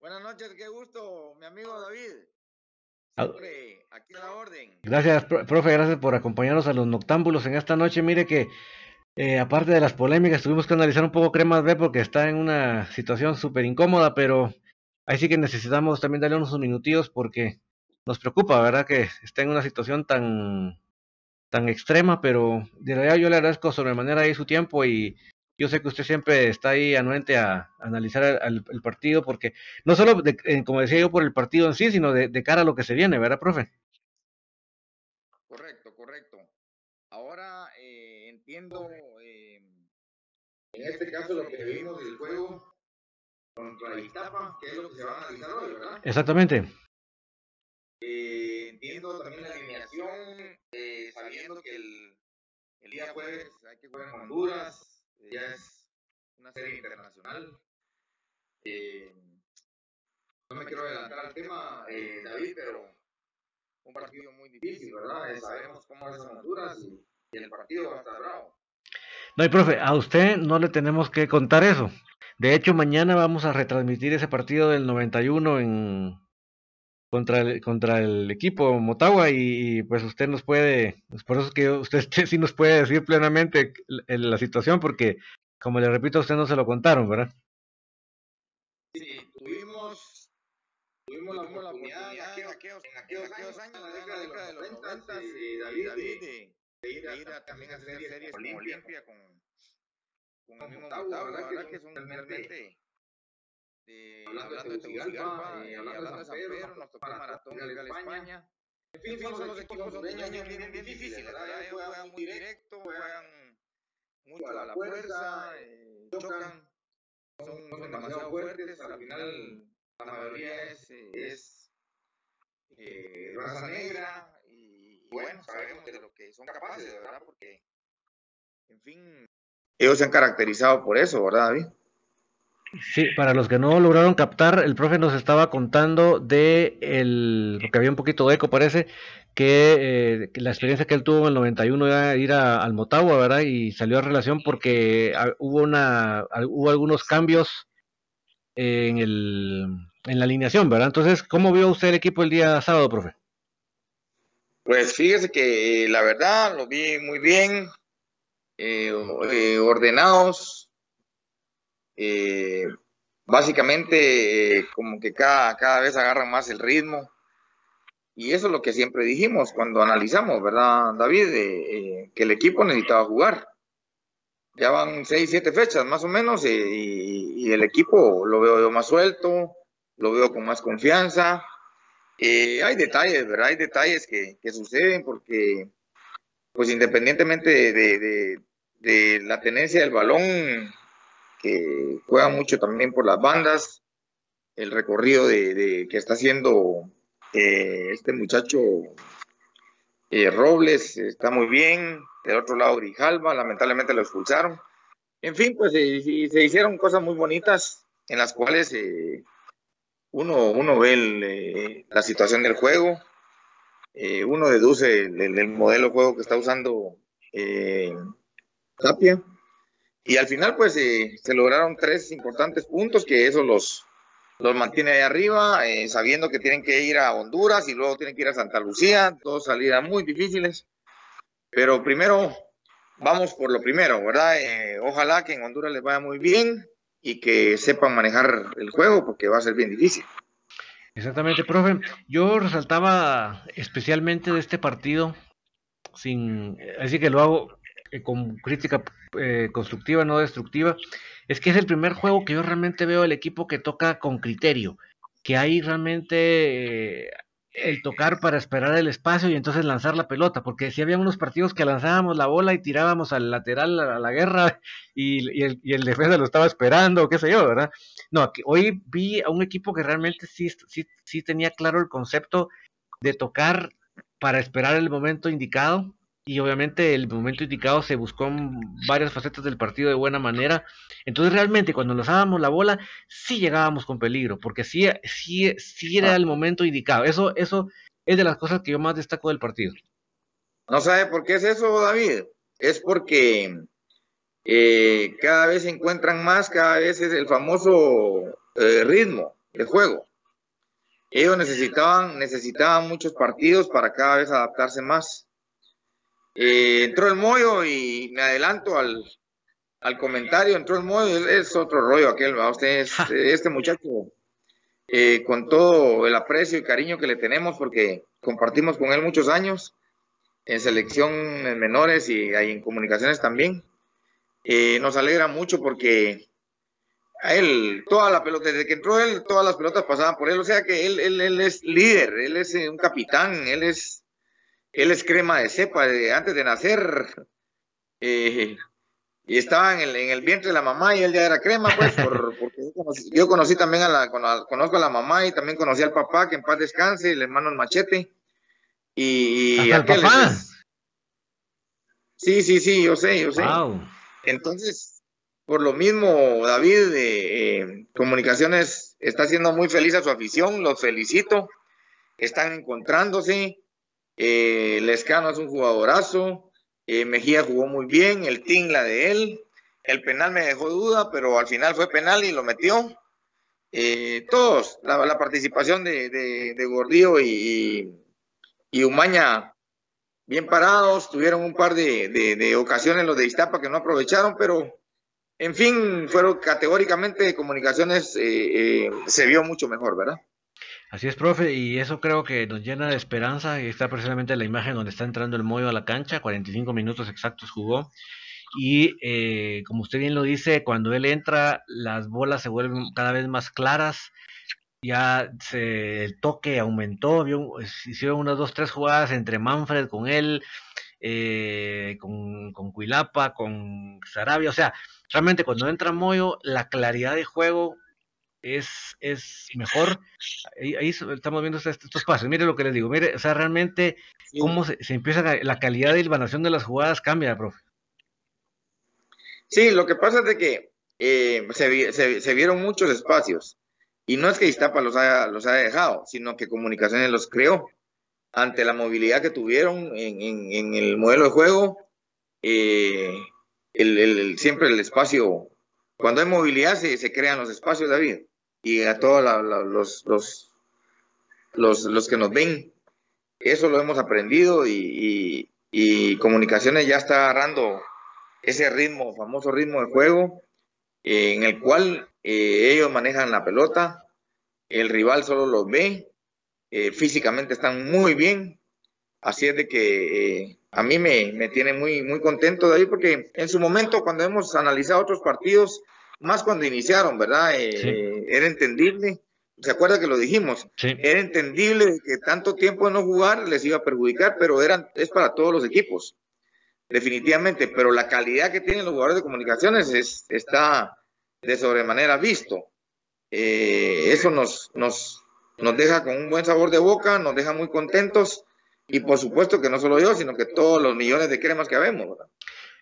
Buenas noches, qué gusto, mi amigo David. Ah. Siempre aquí a la orden. Gracias, pro- profe, gracias por acompañarnos a los noctámbulos en esta noche. Mire que, eh, aparte de las polémicas, tuvimos que analizar un poco Cremas B porque está en una situación súper incómoda, pero ahí sí que necesitamos también darle unos minutillos porque nos preocupa, ¿verdad? Que está en una situación tan, tan extrema, pero de verdad yo le agradezco sobremanera ahí su tiempo y yo sé que usted siempre está ahí anuente a, analizar el, partido porque no solo, de- como decía yo, por el partido en sí, sino de, de cara a lo que se viene, ¿verdad, profe? Correcto, correcto. Ahora eh, entiendo, eh, en este caso, lo que vimos del juego contra Iztapa, que es lo que se va a analizar hoy, ¿verdad? Exactamente. Eh, entiendo también la alineación, eh, sabiendo que el, el día jueves hay que jugar en Honduras, eh, ya es una serie internacional. Eh, no me quiero adelantar al tema, David, pero un partido muy difícil, ¿verdad? Sabemos cómo es Honduras y, y el partido va a estar bravo. No, y profe, a usted no le tenemos que contar eso. De hecho, mañana vamos a retransmitir ese partido del 91 en contra el, contra el equipo Motagua y, y, pues usted nos puede, pues por eso es que [laughs] usted sí nos puede decir plenamente la, la situación porque como le repito a usted no se lo contaron, ¿verdad? Sí, tuvimos, tuvimos la oportunidad en aquellos, en aquellos, en aquellos años, en la década de los 90, eh, David, David de, de ir, a, ir a también a hacer series con Olimpia, con, con el mismo Motagua, la verdad que son realmente, eh, hablando de Tegucigalpa, eh, hablando de San Pedro, nos tocó Maratón Legal España. En fin, son los equipos hondureños bien, bien difíciles, ¿verdad? Ellos juegan muy directo, juegan mucho a la fuerza, eh, chocan, son, son demasiado fuertes, al final la mayoría es, eh, es eh, raza negra y bueno, sabemos de lo que son capaces, ¿verdad? Porque, en fin, ellos se han caracterizado por eso, ¿verdad, David? Sí, para los que no lograron captar, el profe nos estaba contando de el, porque había un poquito de eco parece, que, eh, la experiencia que él tuvo en el 91 era ir a, al Motagua, ¿verdad? Y salió a relación porque a, hubo una, hubo algunos cambios en el, en la alineación, ¿verdad? Entonces, ¿cómo vio usted el equipo el día sábado, profe? Pues fíjese que la verdad lo vi muy bien, ordenados, básicamente como que cada, cada vez agarran más el ritmo. Y eso es lo que siempre dijimos cuando analizamos, ¿verdad, David? Eh, que el equipo necesitaba jugar. Ya van seis, siete fechas más o menos eh, y, el equipo lo veo más suelto, lo veo con más confianza. Eh, hay detalles, ¿verdad? Hay detalles que, suceden porque, pues independientemente de, la tenencia del balón, que juega mucho también por las bandas, el recorrido de, que está haciendo eh, este muchacho eh, Robles está muy bien. Del otro lado, Grijalva, lamentablemente lo expulsaron. En fin, pues se hicieron cosas muy bonitas en las cuales eh, uno, ve la situación del juego, uno deduce el, modelo de juego que está usando Tapia. Y al final, pues se lograron tres importantes puntos que eso los, los mantiene ahí arriba, eh, sabiendo que tienen que ir a Honduras y luego tienen que ir a Santa Lucía, dos salidas muy difíciles. Pero primero, vamos por lo primero, ¿verdad? Eh, ojalá que en Honduras les vaya muy bien y que sepan manejar el juego porque va a ser bien difícil. Exactamente, profe. Yo resaltaba especialmente de este partido, sin, así que lo hago eh, con crítica constructiva, no destructiva, es que es el primer juego que yo realmente veo el equipo que toca con criterio, que hay realmente eh, el tocar para esperar el espacio y entonces lanzar la pelota, porque si había unos partidos que lanzábamos la bola y tirábamos al lateral a la guerra y, el, y defensa lo estaba esperando, qué sé yo, ¿verdad? No, hoy vi a un equipo que realmente sí, sí tenía claro el concepto de tocar para esperar el momento indicado y obviamente el momento indicado se buscó en varias facetas del partido de buena manera. Entonces realmente cuando lanzábamos la bola sí llegábamos con peligro, porque sí, sí, sí era el momento indicado. Eso, eso es de las cosas que yo más destaco del partido. ¿No sabe por qué es eso, David? Es porque eh, cada vez se encuentran más, cada vez es el famoso eh, ritmo del juego. Ellos necesitaban, necesitaban muchos partidos para cada vez adaptarse más. Eh, entró el Moyo y me adelanto al, comentario, entró el Moyo, es, otro rollo aquel, Usted este muchacho, eh, con todo el aprecio y cariño que le tenemos, porque compartimos con él muchos años, en selección en menores y en comunicaciones también, eh, nos alegra mucho porque a él, toda la pelota, desde que entró él, todas las pelotas pasaban por él, o sea que él, él, él es líder, él es un capitán, él es él es crema de cepa de, antes de nacer. Eh, y estaba en el, en el, vientre de la mamá y él ya era crema, pues, [laughs] porque yo conocí, también a la, conozco a la mamá y también conocí al papá, que en paz descanse, el hermano el machete. Y, el papá? sí, sí, sí, yo sé, yo sé. Entonces, por lo mismo, David, de eh, Comunicaciones está siendo muy feliz a su afición, los felicito, están encontrándose, eh, Lescano es un jugadorazo. Eh, Mejía jugó muy bien. El Ting, la de él. El penal me dejó duda, pero al final fue penal y lo metió. Eh, todos, la, participación de, de, Gordillo y, y, Umaña bien parados, tuvieron un par de, ocasiones los de Iztapa que no aprovecharon, pero en fin, fueron categóricamente comunicaciones, se vio mucho mejor, ¿verdad? Así es, profe, y eso creo que nos llena de esperanza. Y está precisamente la imagen donde está entrando el Moyo a la cancha, 45 minutos exactos jugó. Y eh, como usted bien lo dice, cuando él entra, las bolas se vuelven cada vez más claras. Ya se, el toque aumentó, hicieron unas dos, tres jugadas entre Manfred con él, eh, con, con Cuilapa, con Sarabia. O sea, realmente cuando entra Moyo, la claridad de juego es, es mejor. Ahí, estamos viendo estos, pasos. Mire lo que les digo. Mire, o sea, realmente cómo se, empieza la calidad de ilvanación de las jugadas cambia, profe. Sí, lo que pasa es de que eh, se, vieron muchos espacios. Y no es que Iztapa los haya, los haya dejado, sino que Comunicaciones los creó. Ante la movilidad que tuvieron en, el modelo de juego, eh, el, siempre el espacio, cuando hay movilidad se, se crean los espacios, David y a todos los, los, los, los, que nos ven. eso lo hemos aprendido y, Comunicaciones ya está agarrando ese ritmo, famoso ritmo de juego, eh, en el cual eh, ellos manejan la pelota, el rival solo los ve, eh, físicamente están muy bien, así es de que a mí me, me, tiene muy, muy contento de ahí, porque en su momento cuando hemos analizado otros partidos, más cuando iniciaron, ¿verdad? Era entendible ¿Se acuerda que lo dijimos? Era entendible que tanto tiempo de no jugar les iba a perjudicar, pero eran, es para todos los equipos, definitivamente. Pero la calidad que tienen los jugadores de comunicaciones es, está de sobremanera visto. Eh, eso nos, nos, nos deja con un buen sabor de boca, nos deja muy contentos y por supuesto que no solo yo, sino que todos los millones de cremas que vemos.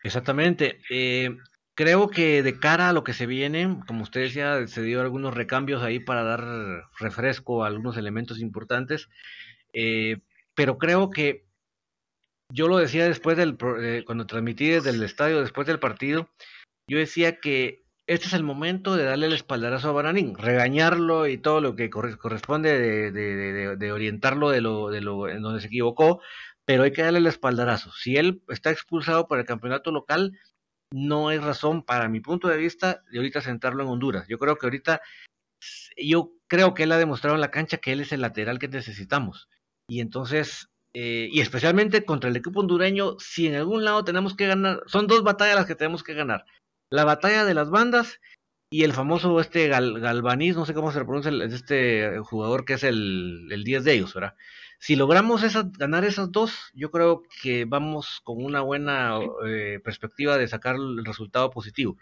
Exactamente. Eh, Creo que de cara a lo que se viene, como usted decía, se dio algunos recambios ahí para dar refresco a algunos elementos importantes, eh, pero creo que yo lo decía después del, eh, cuando transmití desde el estadio, después del partido, yo decía que este es el momento de darle el espaldarazo a Bananín, regañarlo y todo lo que corresponde de, de, de, orientarlo de lo, de lo en donde se equivocó, pero hay que darle el espaldarazo. Si él está expulsado para el campeonato local, no hay razón, para mi punto de vista, de ahorita sentarlo en Honduras. Yo creo que ahorita, yo creo que él ha demostrado en la cancha que él es el lateral que necesitamos. Y entonces, eh, y especialmente contra el equipo hondureño, si en algún lado tenemos que ganar, son dos batallas las que tenemos que ganar. La batalla de las bandas y el famoso este Gal, Galvaniz, no sé cómo se pronuncia, este jugador que es el, el 10 de ellos, ¿verdad? Si logramos ganar esas dos, yo creo que vamos con una buena eh, perspectiva de sacar el resultado positivo.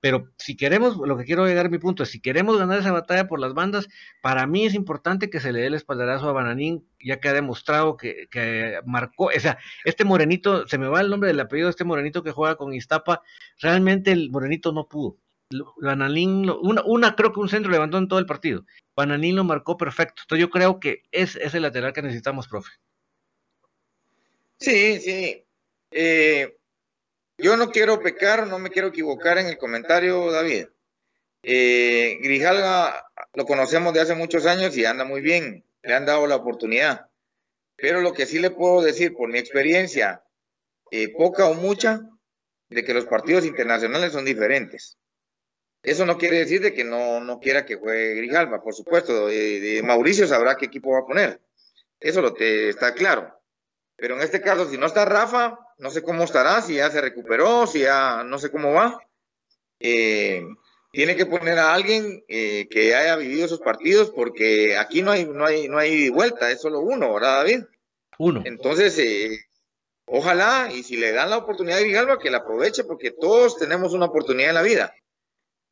Pero si queremos, lo que quiero llegar a mi punto es, si queremos ganar esa batalla por las bandas, para mí es importante que se le dé el espaldarazo a Bananín, ya que ha demostrado que, que marcó, o sea, este morenito, se me va el nombre del apellido de este morenito que juega con Iztapa, realmente el morenito no pudo. Bananín, una, creo que un centro levantó en todo el partido. Bananín lo marcó perfecto. Entonces yo creo que es, es el lateral que necesitamos, profe. Sí, sí. Eh, yo no quiero pecar, no me quiero equivocar en el comentario, David. Eh, Grijalga lo conocemos de hace muchos años y anda muy bien, le han dado la oportunidad. Pero lo que sí le puedo decir por mi experiencia, eh, poca o mucha, de que los partidos internacionales son diferentes. Eso no quiere decir de que no, no quiera que juegue Grijalva, por supuesto. De, Mauricio sabrá qué equipo va a poner. Eso lo te, está claro. Pero en este caso, si no está Rafa, no sé cómo estará, si ya se recuperó, si ya no sé cómo va. Eh, tiene que poner a alguien eh, que haya vivido esos partidos, porque aquí no hay, no hay, no hay vuelta, es solo uno, ¿verdad, David? Uno. Entonces, eh, ojalá, y si le dan la oportunidad a Grijalva, que la aproveche, porque todos tenemos una oportunidad en la vida.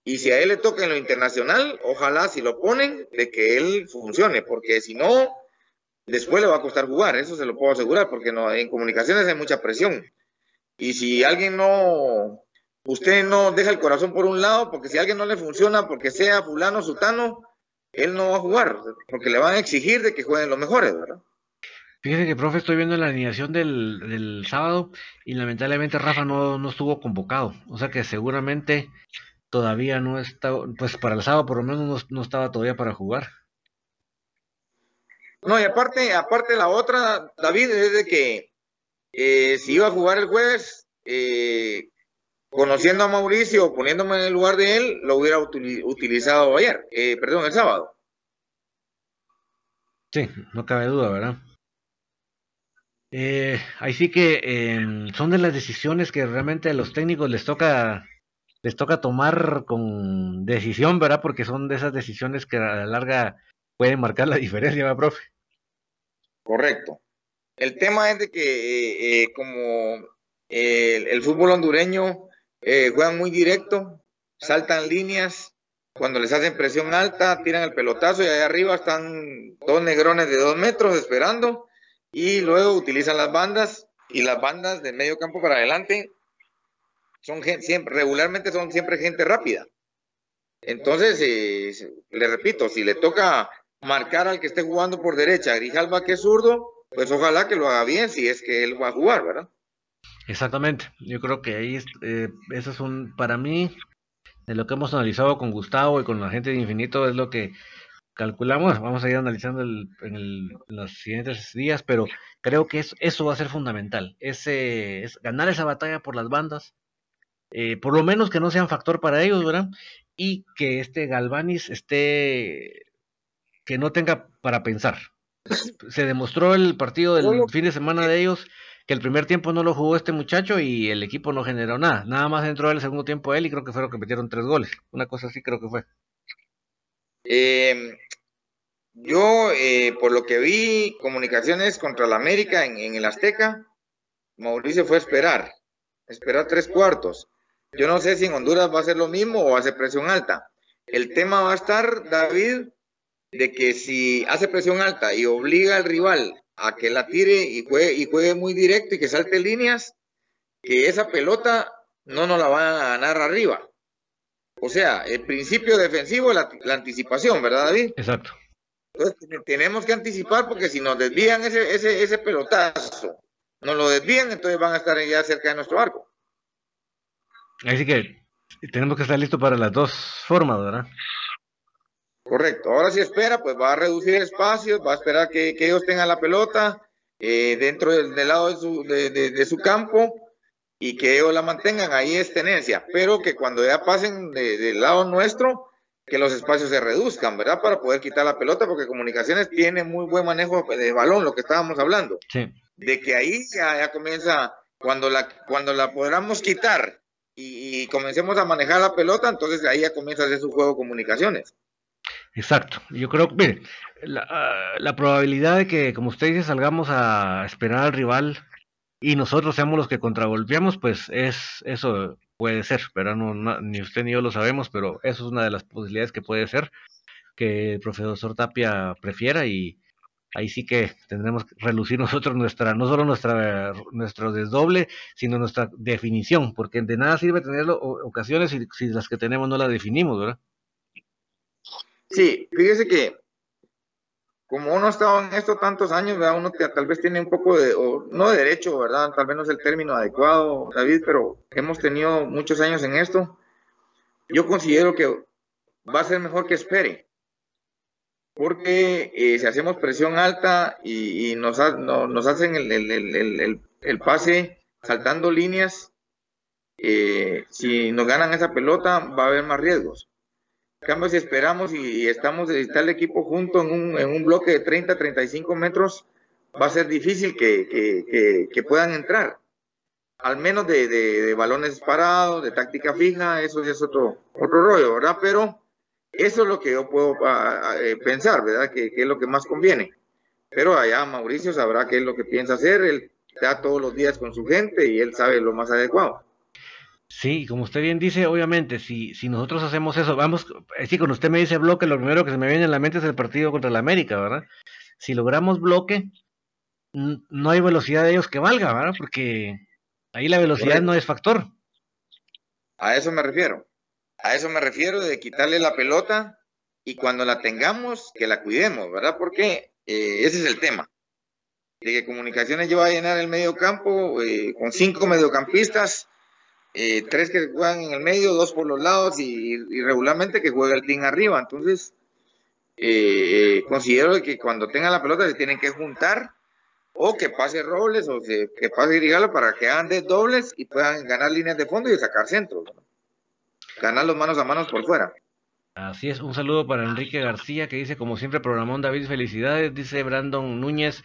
Y si a él le toca en lo internacional, ojalá si lo ponen, de que él funcione, porque si no, después le va a costar jugar, eso se lo puedo asegurar, porque no, en comunicaciones hay mucha presión. Y si alguien no, usted no deja el corazón por un lado, porque si a alguien no le funciona, porque sea fulano, sutano, él no va a jugar, porque le van a exigir de que jueguen los mejores, ¿verdad? Fíjese que, profe, estoy viendo la alineación del, del sábado y lamentablemente Rafa no, no estuvo convocado. O sea que seguramente todavía no está, pues para el sábado por lo menos no, estaba todavía para jugar. No, y aparte, aparte la otra, David, es de que eh, si iba a jugar el jueves, eh, conociendo a Mauricio, poniéndome en el lugar de él, lo hubiera utilizado ayer, eh, perdón, el sábado. Sí, no cabe duda, ¿verdad? Eh, ahí sí que em, son de las decisiones que realmente a los técnicos les toca les toca tomar con decisión, ¿verdad? Porque son de esas decisiones que a la larga pueden marcar la [laughs] diferencia, ¿verdad, profe? Correcto. El tema es de que eh, eh, como el, fútbol hondureño eh, juegan muy directo, saltan líneas, cuando les hacen presión alta, tiran el pelotazo y allá arriba están dos negrones de dos metros esperando y luego utilizan las bandas y las bandas de medio campo para adelante son siempre, regularmente son siempre gente rápida. Entonces, eh, le repito, si le toca marcar al que esté jugando por derecha, Grijalva que es zurdo, pues ojalá que lo haga bien si es que él va a jugar, ¿verdad? Exactamente, yo creo que ahí eh, eso es un, para mí, de lo que hemos analizado con Gustavo y con la gente de Infinito, es lo que calculamos, vamos a ir analizando en, los siguientes días, pero creo que eso, va a ser fundamental, ese, es ganar esa batalla por las bandas, eh, por lo menos que no sea un factor para ellos, ¿verdad? Y que este Galvanis esté, que no tenga para pensar. Se demostró el partido del fin de semana de ellos que el primer tiempo no lo jugó este muchacho y el equipo no generó nada. Nada más entró el segundo tiempo él y creo que fueron que metieron tres goles. Una cosa así creo que fue. Eh, yo, eh, por lo que vi, comunicaciones contra la América en, el Azteca, Mauricio fue a esperar, esperar tres cuartos. Yo no sé si en Honduras va a ser lo mismo o hace presión alta. El tema va a estar, David, de que si hace presión alta y obliga al rival a que la tire y juegue, y juegue muy directo y que salte líneas, que esa pelota no nos la va a ganar arriba. O sea, el principio defensivo, la, la anticipación, ¿verdad, David? Exacto. Entonces tenemos que anticipar porque si nos desvían ese, ese, ese pelotazo, nos lo desvían, entonces van a estar ya cerca de nuestro arco. Así que tenemos que estar listos para las dos formas, ¿verdad? Correcto. Ahora si espera, pues va a reducir espacios, va a esperar que, ellos tengan la pelota eh, dentro del, lado de su, de, de, su campo y que ellos la mantengan. Ahí es tenencia. Pero que cuando ya pasen del lado nuestro, que los espacios se reduzcan, ¿verdad? Para poder quitar la pelota, porque Comunicaciones tiene muy buen manejo de balón, lo que estábamos hablando. Sí. De que ahí ya, comienza, cuando la, cuando la podamos quitar y, comencemos a manejar la pelota, entonces ahí ya comienza a hacer su juego Comunicaciones. Exacto. Yo creo, mire, la, la probabilidad de que, como usted dice, salgamos a esperar al rival y nosotros seamos los que contragolpeamos, pues es eso puede ser, pero no, ni usted ni yo lo sabemos, pero eso es una de las posibilidades que puede ser que el profesor Tapia prefiera y ahí sí que tendremos que relucir nosotros nuestra, no solo nuestra, nuestro desdoble, sino nuestra definición, porque de nada sirve tener ocasiones si, las que tenemos no las definimos, ¿verdad? Sí, fíjese que como uno ha estado en esto tantos años, ¿verdad? uno tal vez tiene un poco de, no de derecho, ¿verdad? Tal vez no es el término adecuado, David, pero hemos tenido muchos años en esto. Yo considero que va a ser mejor que espere, porque eh, si hacemos presión alta y, nos, hacen el, pase saltando líneas, eh, si nos ganan esa pelota va a haber más riesgos cambio, si esperamos y, estamos, está el equipo junto en un, en un bloque de 30, 35 metros, va a ser difícil que, puedan entrar. Al menos de, de, balones parados, de táctica fija, eso es otro, otro rollo, ¿verdad? Pero eso es lo que yo puedo eh, pensar, ¿verdad? Que, que, es lo que más conviene. Pero allá Mauricio sabrá qué es lo que piensa hacer, él está todos los días con su gente y él sabe lo más adecuado. Sí, como usted bien dice, obviamente, si, si nosotros hacemos eso, vamos, sí, cuando usted me dice bloque, lo primero que se me viene a la mente es el partido contra la América, ¿verdad? Si logramos bloque, no hay velocidad de ellos que valga, ¿verdad? Porque ahí la velocidad no es factor. A eso me refiero. A eso me refiero de quitarle la pelota y cuando la tengamos, que la cuidemos, ¿verdad? Porque eh, ese es el tema. De que Comunicaciones lleva a llenar el medio campo eh, con cinco mediocampistas eh, tres que juegan en el medio, dos por los lados y, regularmente que juega el team arriba. Entonces, eh, considero que cuando tengan la pelota se tienen que juntar o que pase Robles o que, pase Grigalo para que hagan de dobles y puedan ganar líneas de fondo y sacar centros. Ganar los manos a manos por fuera. Así es, un saludo para Enrique García que dice, como siempre, programón David, felicidades, dice Brandon Núñez,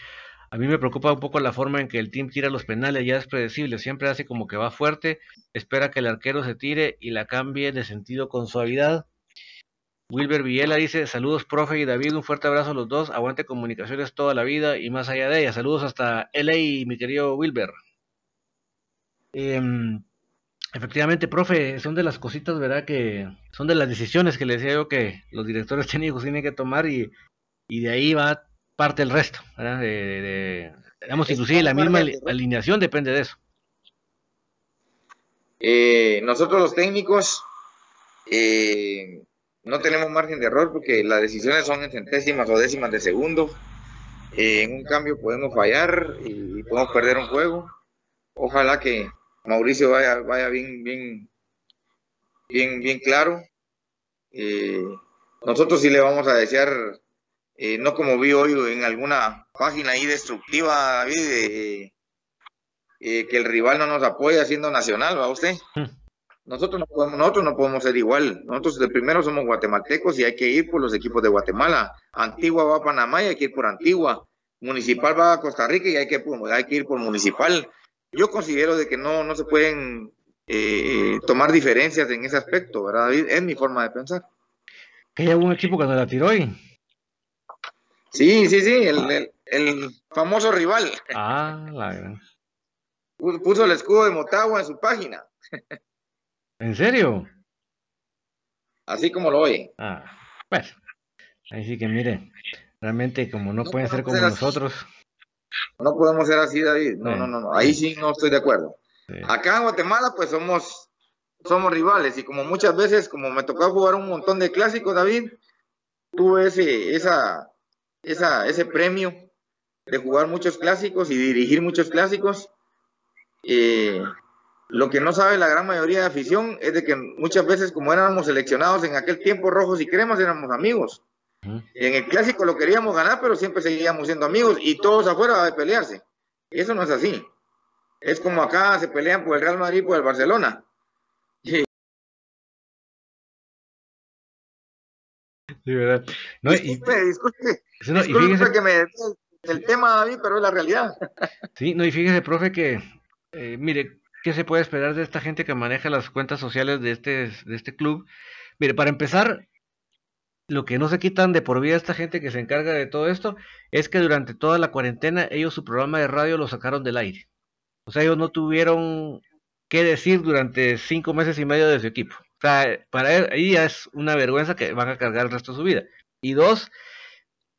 a mí me preocupa un poco la forma en que el team tira los penales, ya es predecible, siempre hace como que va fuerte, espera que el arquero se tire y la cambie de sentido con suavidad. Wilber Villela dice, saludos profe y David, un fuerte abrazo a los dos, aguante comunicaciones toda la vida y más allá de ella. Saludos hasta LA, mi querido Wilber. Em, efectivamente, profe, son de las cositas, ¿verdad? Que son de las decisiones que le decía yo que los directores [laughs] técnicos tienen que tomar y, y de ahí va parte el resto, ¿verdad? De, digamos, inclusive la misma alineación depende de eso. Eh, nosotros los técnicos eh, no tenemos margen de error porque las decisiones son en centésimas o décimas de segundo. Eh, en un cambio podemos fallar y podemos perder un juego. Ojalá que Mauricio vaya, vaya bien, bien, bien, bien claro. nosotros sí le vamos a desear eh, no como vi hoy en alguna página ahí destructiva, David, eh, que el rival no nos apoya siendo nacional, ¿va usted? Hmm. Nosotros no, podemos, nosotros no podemos ser igual. Nosotros de primero somos guatemaltecos y hay que ir por los equipos de Guatemala. Antigua va a Panamá y hay que ir por Antigua. Municipal va a Costa Rica y hay que, hay que ir por Municipal. Yo considero de que no, no se pueden eh, tomar diferencias en ese aspecto, ¿verdad, David? Es mi forma de pensar. ¿Que hay algún equipo que la tiró hoy? Sí, sí, sí, el, el, famoso rival. Ah, la gran. Puso el escudo de Motagua en su página. ¿En serio? Así como lo oye. Ah, bueno. Ahí sí que mire, realmente como no, pueden ser como nosotros. No podemos ser así, David. No, no, no, Ahí sí no estoy de acuerdo. Acá en Guatemala, pues somos, somos rivales y como muchas veces, como me tocó jugar un montón de clásicos, David, tuve ese, esa, esa, ese premio de jugar muchos clásicos y dirigir muchos clásicos. Eh, lo que no sabe la gran mayoría de afición es de que muchas veces, como éramos seleccionados en aquel tiempo rojos y cremas, éramos amigos. En el clásico lo queríamos ganar, pero siempre seguíamos siendo amigos y todos afuera de pelearse. Eso no es así. Es como acá se pelean por el Real Madrid y por el Barcelona. Sí. ¿verdad? disculpe, disculpe, disculpe que me el tema, David, pero es la realidad. Sí, no, y fíjese, profe, que, eh, mire, ¿qué se puede esperar de esta gente que maneja las cuentas sociales de este, de este club? Mire, para empezar, lo que no se quitan de por vida esta gente que se encarga de todo esto es que durante toda la cuarentena ellos su programa de radio lo sacaron del aire. O sea, ellos no tuvieron qué decir durante cinco meses y medio de su equipo. O sea, para ahí ya es una vergüenza que van a cargar el resto de su vida. Y dos,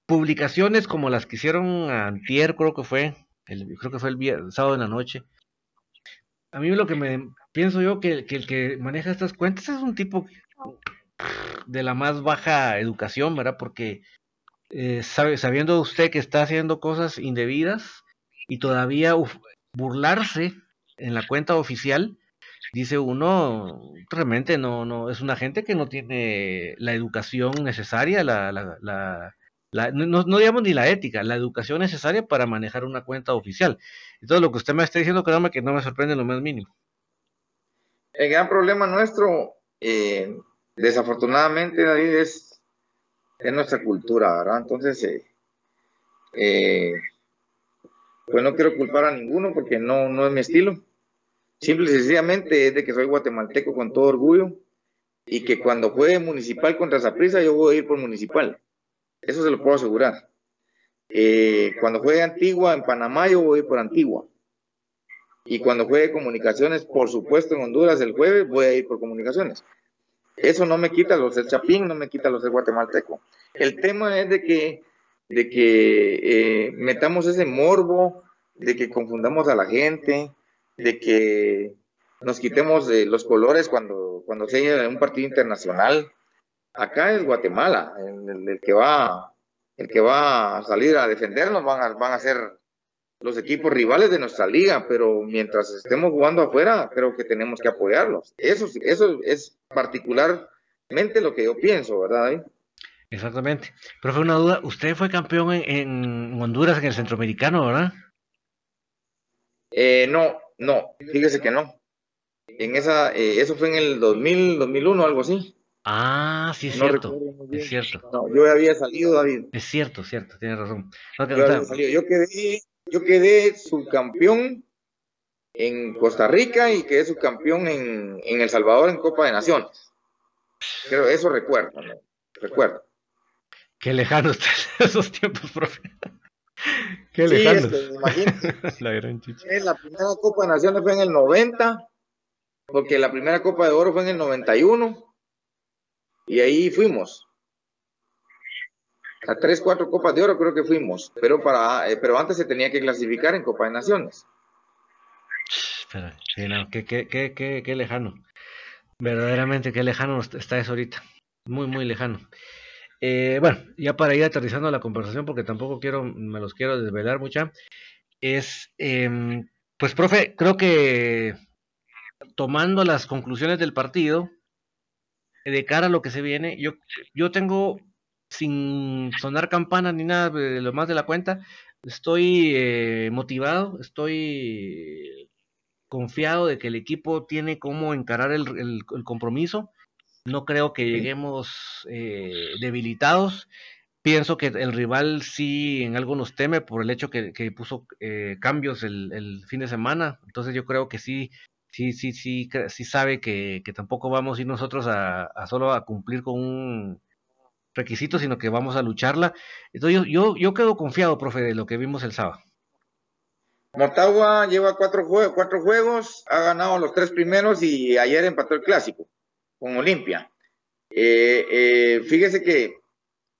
publicaciones como las que hicieron antier, creo que fue, el, creo que fue el, sábado en la noche. A mí lo que me pienso yo que, que el que maneja estas cuentas es un tipo de la más baja educación, ¿verdad? Porque eh, sabe, sabiendo usted que está haciendo cosas indebidas y todavía burlarse en la cuenta oficial, dice uno, realmente no, no, es una gente que no tiene la educación necesaria, la, la, no, no, digamos ni la ética, la educación necesaria para manejar una cuenta oficial. Entonces, lo que usted me está diciendo, créame que no me sorprende lo más mínimo. El gran problema nuestro, eh, desafortunadamente, David, es, es, nuestra cultura, ¿verdad? Entonces, eh, eh, pues no quiero culpar a ninguno porque no, no es mi estilo. Simple y sencillamente es de que soy guatemalteco con todo orgullo y que cuando juegue municipal contra Zaprisa yo voy a ir por municipal. Eso se lo puedo asegurar. Eh, cuando juegue Antigua en Panamá, yo voy por Antigua. Y cuando juegue Comunicaciones, por supuesto, en Honduras el jueves, voy a ir por Comunicaciones. Eso no me quita los del Chapín, no me quita los del guatemalteco. El tema es de que, de que eh, metamos ese morbo, de que confundamos a la gente, de que nos quitemos de los colores cuando, cuando se haya un partido internacional acá es Guatemala, el, que va el que va a salir a defendernos van a, van a ser los equipos rivales de nuestra liga, pero mientras estemos jugando afuera, creo que tenemos que apoyarlos. Eso, eso es particularmente lo que yo pienso, ¿verdad? Exactamente. Pero fue una duda, usted fue campeón en, Honduras, en el Centroamericano, ¿verdad? Eh, no, no, fíjese que no. En esa, eh, eso fue en el 2000, 2001, algo así. Ah, sí, es cierto. Es cierto. No, yo había salido, David. Es cierto, cierto, tienes razón. yo, quedé, yo quedé subcampeón en Costa Rica y quedé subcampeón en, en El Salvador en Copa de Naciones. Creo, eso recuerdo, ¿no? Recuerdo. Qué lejano están [laughs] esos tiempos, profe. Qué lejano. [laughs] la gran chicha. La primera Copa de Naciones fue en el 90, porque la primera Copa de Oro fue en el 91 y ahí fuimos. A tres, cuatro copas de oro creo que fuimos, pero para, eh, pero antes se tenía que clasificar en Copa de Naciones. No, qué, qué, qué, qué, lejano. Verdaderamente, qué lejano está eso ahorita. Muy, muy lejano. Eh, bueno, ya para ir aterrizando la conversación, porque tampoco quiero, me los quiero desvelar mucha, es, em, pues, profe, creo que tomando las conclusiones del partido, de cara a lo que se viene, yo, yo tengo sin sonar campana ni nada de lo más de la cuenta, estoy eh, motivado, estoy confiado de que el equipo tiene cómo encarar el, el, compromiso. No creo que lleguemos eh, debilitados. Pienso que el rival sí en algo nos teme por el hecho que, que puso eh, cambios el, el, fin de semana. Entonces yo creo que sí, sí, sí, sí, sí sabe que, que tampoco vamos a ir nosotros a, a solo a cumplir con un requisito, sino que vamos a lucharla. Entonces yo, yo, yo quedo confiado, profe, de lo que vimos el sábado. Motagua lleva cuatro, juegos, cuatro juegos, ha ganado los tres primeros y ayer empató el clásico con Olimpia. Eh, eh, fíjese que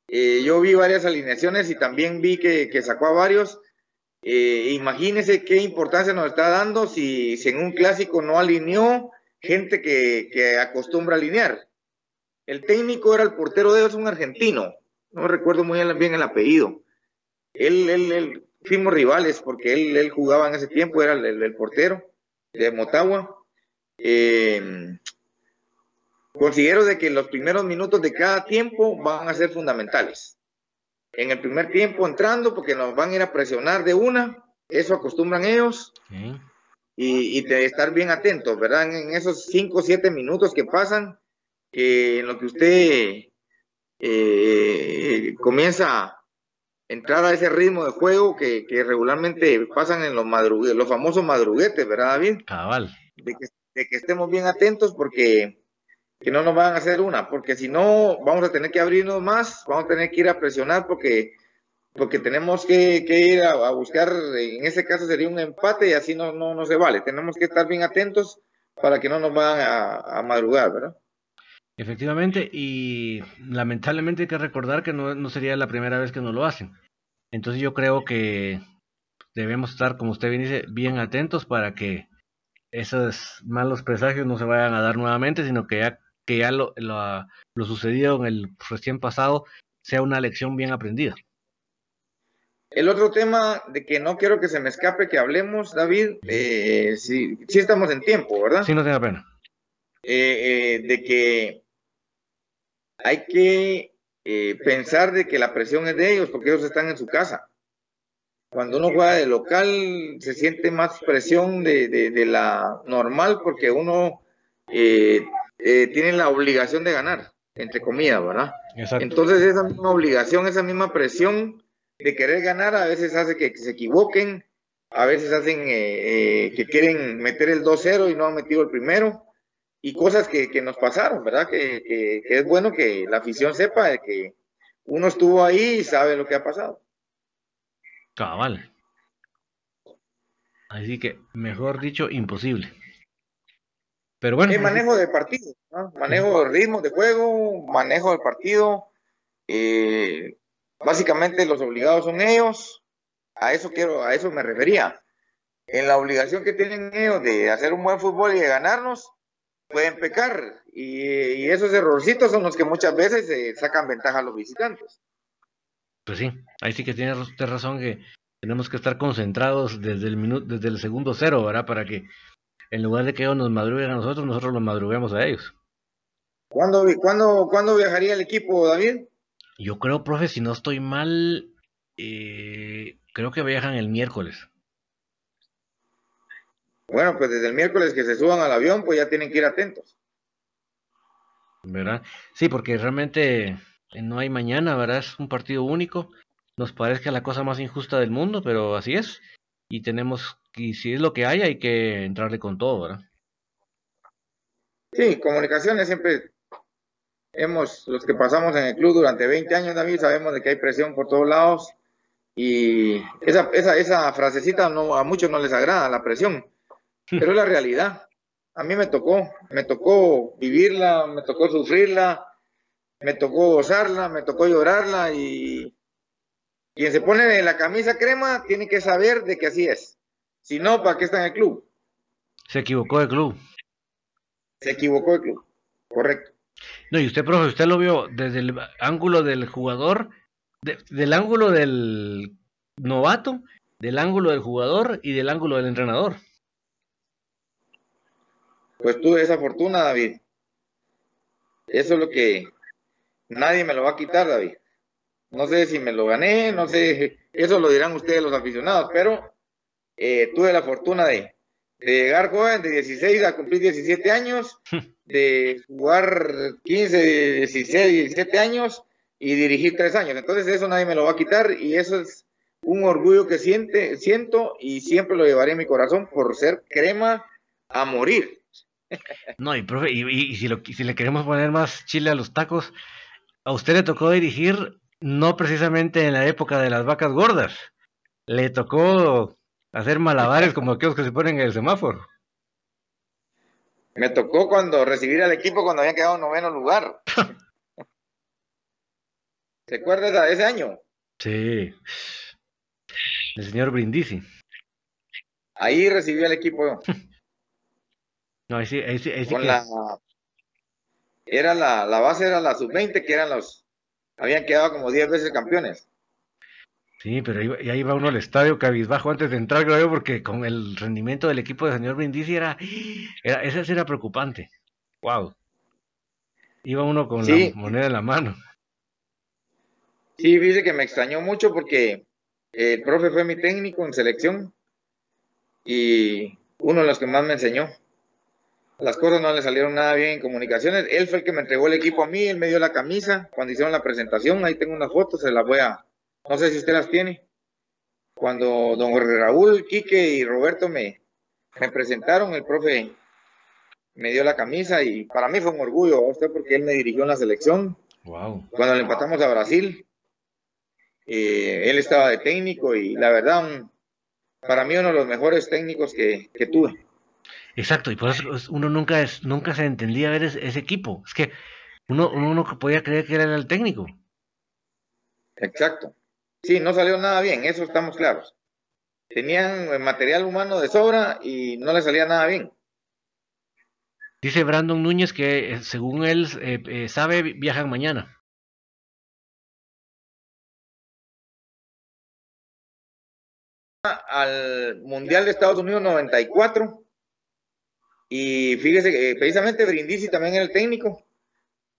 eh, yo vi varias alineaciones y también vi que, sacó a varios. imagínese qué importancia nos está dando si, si, en un clásico no alineó gente que, que acostumbra alinear. El técnico era el portero de ellos, un argentino. No recuerdo muy bien el apellido. Él, él, él fuimos rivales porque él, él, jugaba en ese tiempo, era el, el portero de Motagua. Eh, considero de que los primeros minutos de cada tiempo van a ser fundamentales. En el primer tiempo entrando, porque nos van a ir a presionar de una, eso acostumbran ellos. Y, y de estar bien atentos, ¿verdad? En esos cinco o siete minutos que pasan, en lo que usted eh, comienza a entrar a ese ritmo de juego que, regularmente pasan en los madruguetes, los famosos madruguetes, ¿verdad, David? Cabal. De que, de que estemos bien atentos porque que no nos van a hacer una, porque si no vamos a tener que abrirnos más, vamos a tener que ir a presionar porque porque tenemos que, que ir a, buscar, en ese caso sería un empate y así no, no, no se vale. Tenemos que estar bien atentos para que no nos vayan a, a madrugar, ¿verdad? Efectivamente, y lamentablemente hay que recordar que no, sería la primera vez que nos lo hacen. Entonces yo creo que debemos estar, como usted bien dice, bien atentos para que esos malos presagios no se vayan a dar nuevamente, sino que ya, que ya lo, lo, sucedido en el recién pasado sea una lección bien aprendida. El otro tema de que no quiero que se me escape que hablemos, David, eh, si, estamos en tiempo, ¿verdad? Sí, no tenga pena. Eh, eh, de que hay que eh, pensar de que la presión es de ellos porque ellos están en su casa. Cuando uno juega de local se siente más presión de, de, la normal porque uno eh, eh, tiene la obligación de ganar, entre comillas, ¿verdad? Entonces esa misma obligación, esa misma presión de querer ganar a veces hace que, se equivoquen, a veces hacen que quieren meter el 2-0 y no han metido el primero y cosas que, que nos pasaron, ¿verdad? Que, que, es bueno que la afición sepa de que uno estuvo ahí y sabe lo que ha pasado. Cabal. Así que, mejor dicho, imposible. Pero bueno. El manejo de partido, ¿no? manejo de ritmo de juego, manejo del partido. Eh, básicamente los obligados son ellos. A eso quiero, a eso me refería. En la obligación que tienen ellos de hacer un buen fútbol y de ganarnos, pueden pecar y, esos errorcitos son los que muchas veces eh, sacan ventaja a los visitantes. Pues sí, ahí sí que tiene usted razón que tenemos que estar concentrados desde el minuto, desde el segundo cero, ¿verdad? Para que en lugar de que ellos nos madruguen a nosotros, nosotros los madruguemos a ellos. ¿Cuándo, cuándo, ¿Cuándo viajaría el equipo, David? Yo creo, profe, si no estoy mal, eh, creo que viajan el miércoles. Bueno, pues desde el miércoles que se suban al avión, pues ya tienen que ir atentos. ¿Verdad? Sí, porque realmente no hay mañana, ¿verdad? Es un partido único. Nos parezca la cosa más injusta del mundo, pero así es. Y tenemos, y si es lo que hay, hay que entrarle con todo, ¿verdad? Sí, comunicaciones siempre hemos, los que pasamos en el club durante 20 años, David, sabemos de que hay presión por todos lados. Y esa, esa, esa frasecita no, a muchos no les agrada, la presión pero es la realidad. A mí me tocó, me tocó vivirla, me tocó sufrirla, me tocó gozarla, me tocó llorarla y quien se pone la camisa crema tiene que saber de que así es. Si no, ¿para qué está en el club? Se equivocó el club. Se equivocó el club, correcto. No, y usted, profe, usted lo vio desde el ángulo del jugador, del ángulo del novato, del ángulo del jugador y del ángulo del entrenador pues tuve esa fortuna, David. Eso es lo que nadie me lo va a quitar, David. No sé si me lo gané, no sé, eso lo dirán ustedes los aficionados, pero eh, tuve la fortuna de, de llegar joven, de 16 a cumplir 17 años, [laughs] de jugar 15, 16, 17 años y dirigir 3 años. Entonces eso nadie me lo va a quitar y eso es un orgullo que siente, siento y siempre lo llevaré en mi corazón por ser crema a morir. No, y profe, y, si, lo, si le queremos poner más chile a los tacos, a usted le tocó dirigir no precisamente en la época de las vacas gordas, le tocó hacer malabares como aquellos que se ponen en el semáforo. Me tocó cuando recibir al equipo cuando había quedado en noveno lugar. [laughs] ¿Se acuerda de ese año? Sí. El señor Brindisi. Ahí recibió al equipo. [laughs] No, ahí ahí ahí con la era la, la base era la sub-20 que eran los habían quedado como 10 veces campeones. Sí, pero iba, y ahí va uno al estadio cabizbajo antes de entrar, creo yo, porque con el rendimiento del equipo del señor Brindisi era, era ese sí era preocupante. Wow. Iba uno con Sí. la moneda en la mano. Sí, dice que me extrañó mucho porque el profe fue mi técnico en selección y uno de los que más me enseñó. Las cosas no le salieron nada bien en comunicaciones. Él fue el que me entregó el equipo a mí, él me dio la camisa cuando hicieron la presentación. Ahí tengo unas fotos, se las voy a, no sé si usted las tiene. Cuando don Jorge Raúl, Quique y Roberto me, me presentaron, el profe me dio la camisa y para mí fue un orgullo, ¿a usted porque él me dirigió en la selección Wow. cuando le empatamos a Brasil, eh, él estaba de técnico y la verdad, un- para mí uno de los mejores técnicos que, que tuve. Exacto, y por eso es- uno nunca es, nunca se entendía ver ese, ese equipo. Es que uno, uno no podía creer que era el técnico. Exacto. Sí, no salió nada bien, eso estamos claros. Tenían eh, material humano de sobra y no le salía nada bien. Dice Brandon Núñez que eh, según él eh, eh, sabe, viajan mañana. Al Mundial de Estados Unidos 94 y fíjese que eh, precisamente Brindisi también era el técnico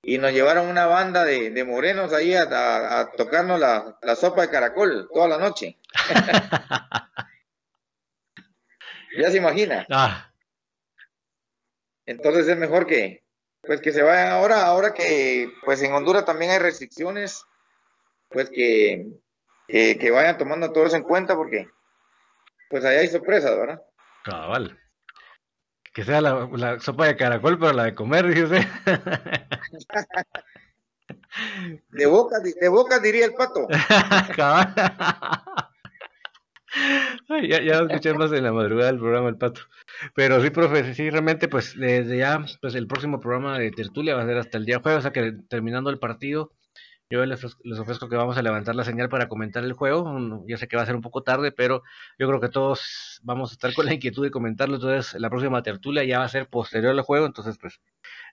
y nos llevaron una banda de, de morenos ahí a, a- a tocarnos la, la sopa de caracol toda la noche. [laughs] Ya se imagina. Ah, Entonces es mejor que pues que se vayan ahora, ahora que pues en Honduras también hay restricciones, pues que, que, que vayan tomando todo eso en cuenta porque pues allá hay sorpresas, ¿verdad? cabal. Que sea la, la sopa de caracol, pero la de comer, dice usted. [laughs] De boca, de boca diría el pato. [laughs] Ya, ya lo escuché más en la madrugada del programa El Pato. Pero sí, profe, sí, realmente, pues desde ya, pues el próximo programa de tertulia va a ser hasta el día jueves, o sea que terminando el partido, yo les, les ofrezco que vamos a levantar la señal para comentar el juego. Ya sé que va a ser un poco tarde, pero yo creo que todos vamos a estar con la inquietud de comentarlo. Entonces, la próxima tertulia ya va a ser posterior al juego, entonces, pues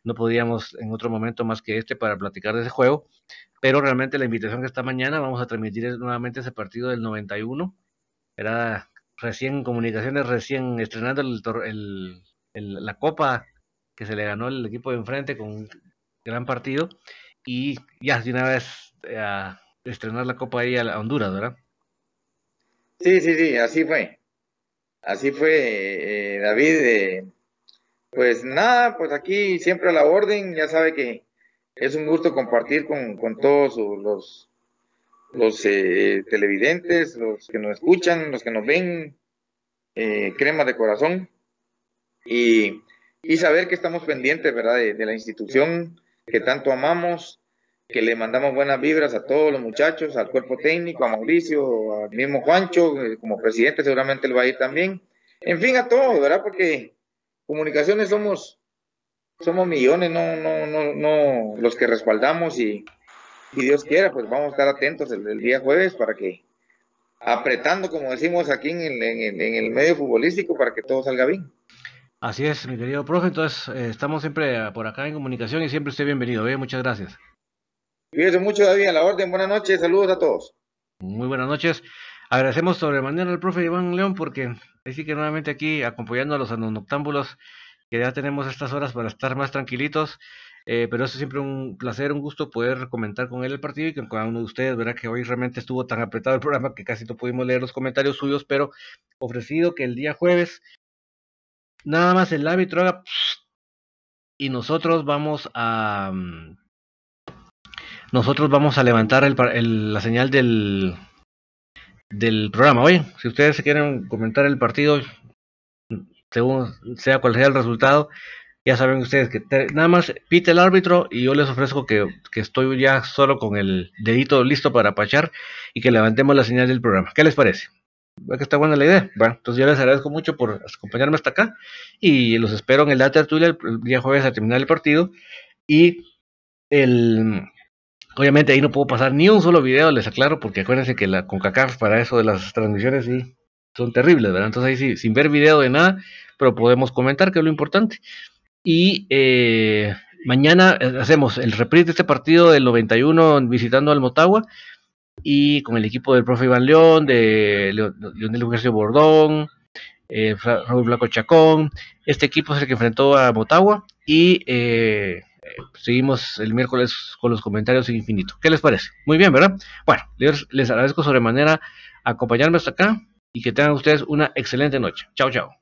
no podíamos en otro momento más que este para platicar de ese juego. Pero realmente la invitación que está mañana, vamos a transmitir nuevamente ese partido del 91. Era recién comunicaciones, recién estrenando el, el- el- la copa que se le ganó el equipo de enfrente con un gran partido. Y ya de una vez eh, a estrenar la copa ahí a, Honduras, ¿verdad? Sí, sí, sí, así fue. Así fue, eh, David. eh, pues nada, pues aquí siempre a la orden, ya sabe que es un gusto compartir con, con todos los, los eh, televidentes, los que nos escuchan, los que nos ven, eh, cremas de corazón, y, y saber que estamos pendientes, ¿verdad?, de la institución que tanto amamos, que le mandamos buenas vibras a todos los muchachos, al cuerpo técnico, a Mauricio, al mismo Juancho, eh, como presidente seguramente él va a ir también, en fin, a todos, ¿verdad?, porque comunicaciones somos somos millones, no, no, no, no los que respaldamos y, y Dios quiera, pues vamos a estar atentos el, el día jueves para que apretando, como decimos aquí en el, en el, en el medio futbolístico, para que todo salga bien. Así es, mi querido profe. Entonces, eh, estamos siempre eh, por acá en comunicación y siempre esté bienvenido. ¿eh? Muchas gracias. Mucho, David, a la orden. Buenas noches, saludos a todos. Muy buenas noches. Agradecemos sobremanera al profe Iván León porque ahí sí que nuevamente aquí acompañando a los noctámbulos que ya tenemos estas horas para estar más tranquilitos. Eh, pero es siempre un placer, un gusto poder comentar con él el partido y con cada uno de ustedes, ¿verdad? Que hoy realmente estuvo tan apretado el programa que casi no pudimos leer los comentarios suyos, pero ofrecido que el día jueves nada más el árbitro haga y nosotros vamos a mm, nosotros vamos a levantar el, la señal del del programa. Oye, si ustedes quieren comentar el partido, según sea cual sea el resultado, ya saben ustedes que nada más pite el árbitro y yo les ofrezco que, que, estoy ya solo con el dedito listo para pachar y que levantemos la señal del programa. ¿Qué les parece? ¿Ve que está buena la idea? Bueno, entonces yo les agradezco mucho por acompañarme hasta acá y los espero en el data tertulia el, día jueves a terminar el partido y el obviamente ahí no puedo pasar ni un solo video, les aclaro, porque acuérdense que la CONCACAF para eso de las transmisiones sí son terribles, ¿verdad? Entonces ahí sí, sin ver video de nada, pero podemos comentar que es lo importante. Y eh, mañana eh, hacemos el reprise de este partido del 91 visitando al Motagua y con el equipo del profe Iván León, de Leonel García Bordón, eh, Raúl Blanco Chacón. Este equipo es el que enfrentó a Motagua y eh, seguimos el miércoles con los comentarios infinito. ¿Qué les parece? Muy bien, ¿verdad? Bueno, les, les agradezco sobremanera acompañarme hasta acá y que tengan ustedes una excelente noche. Chao, chao.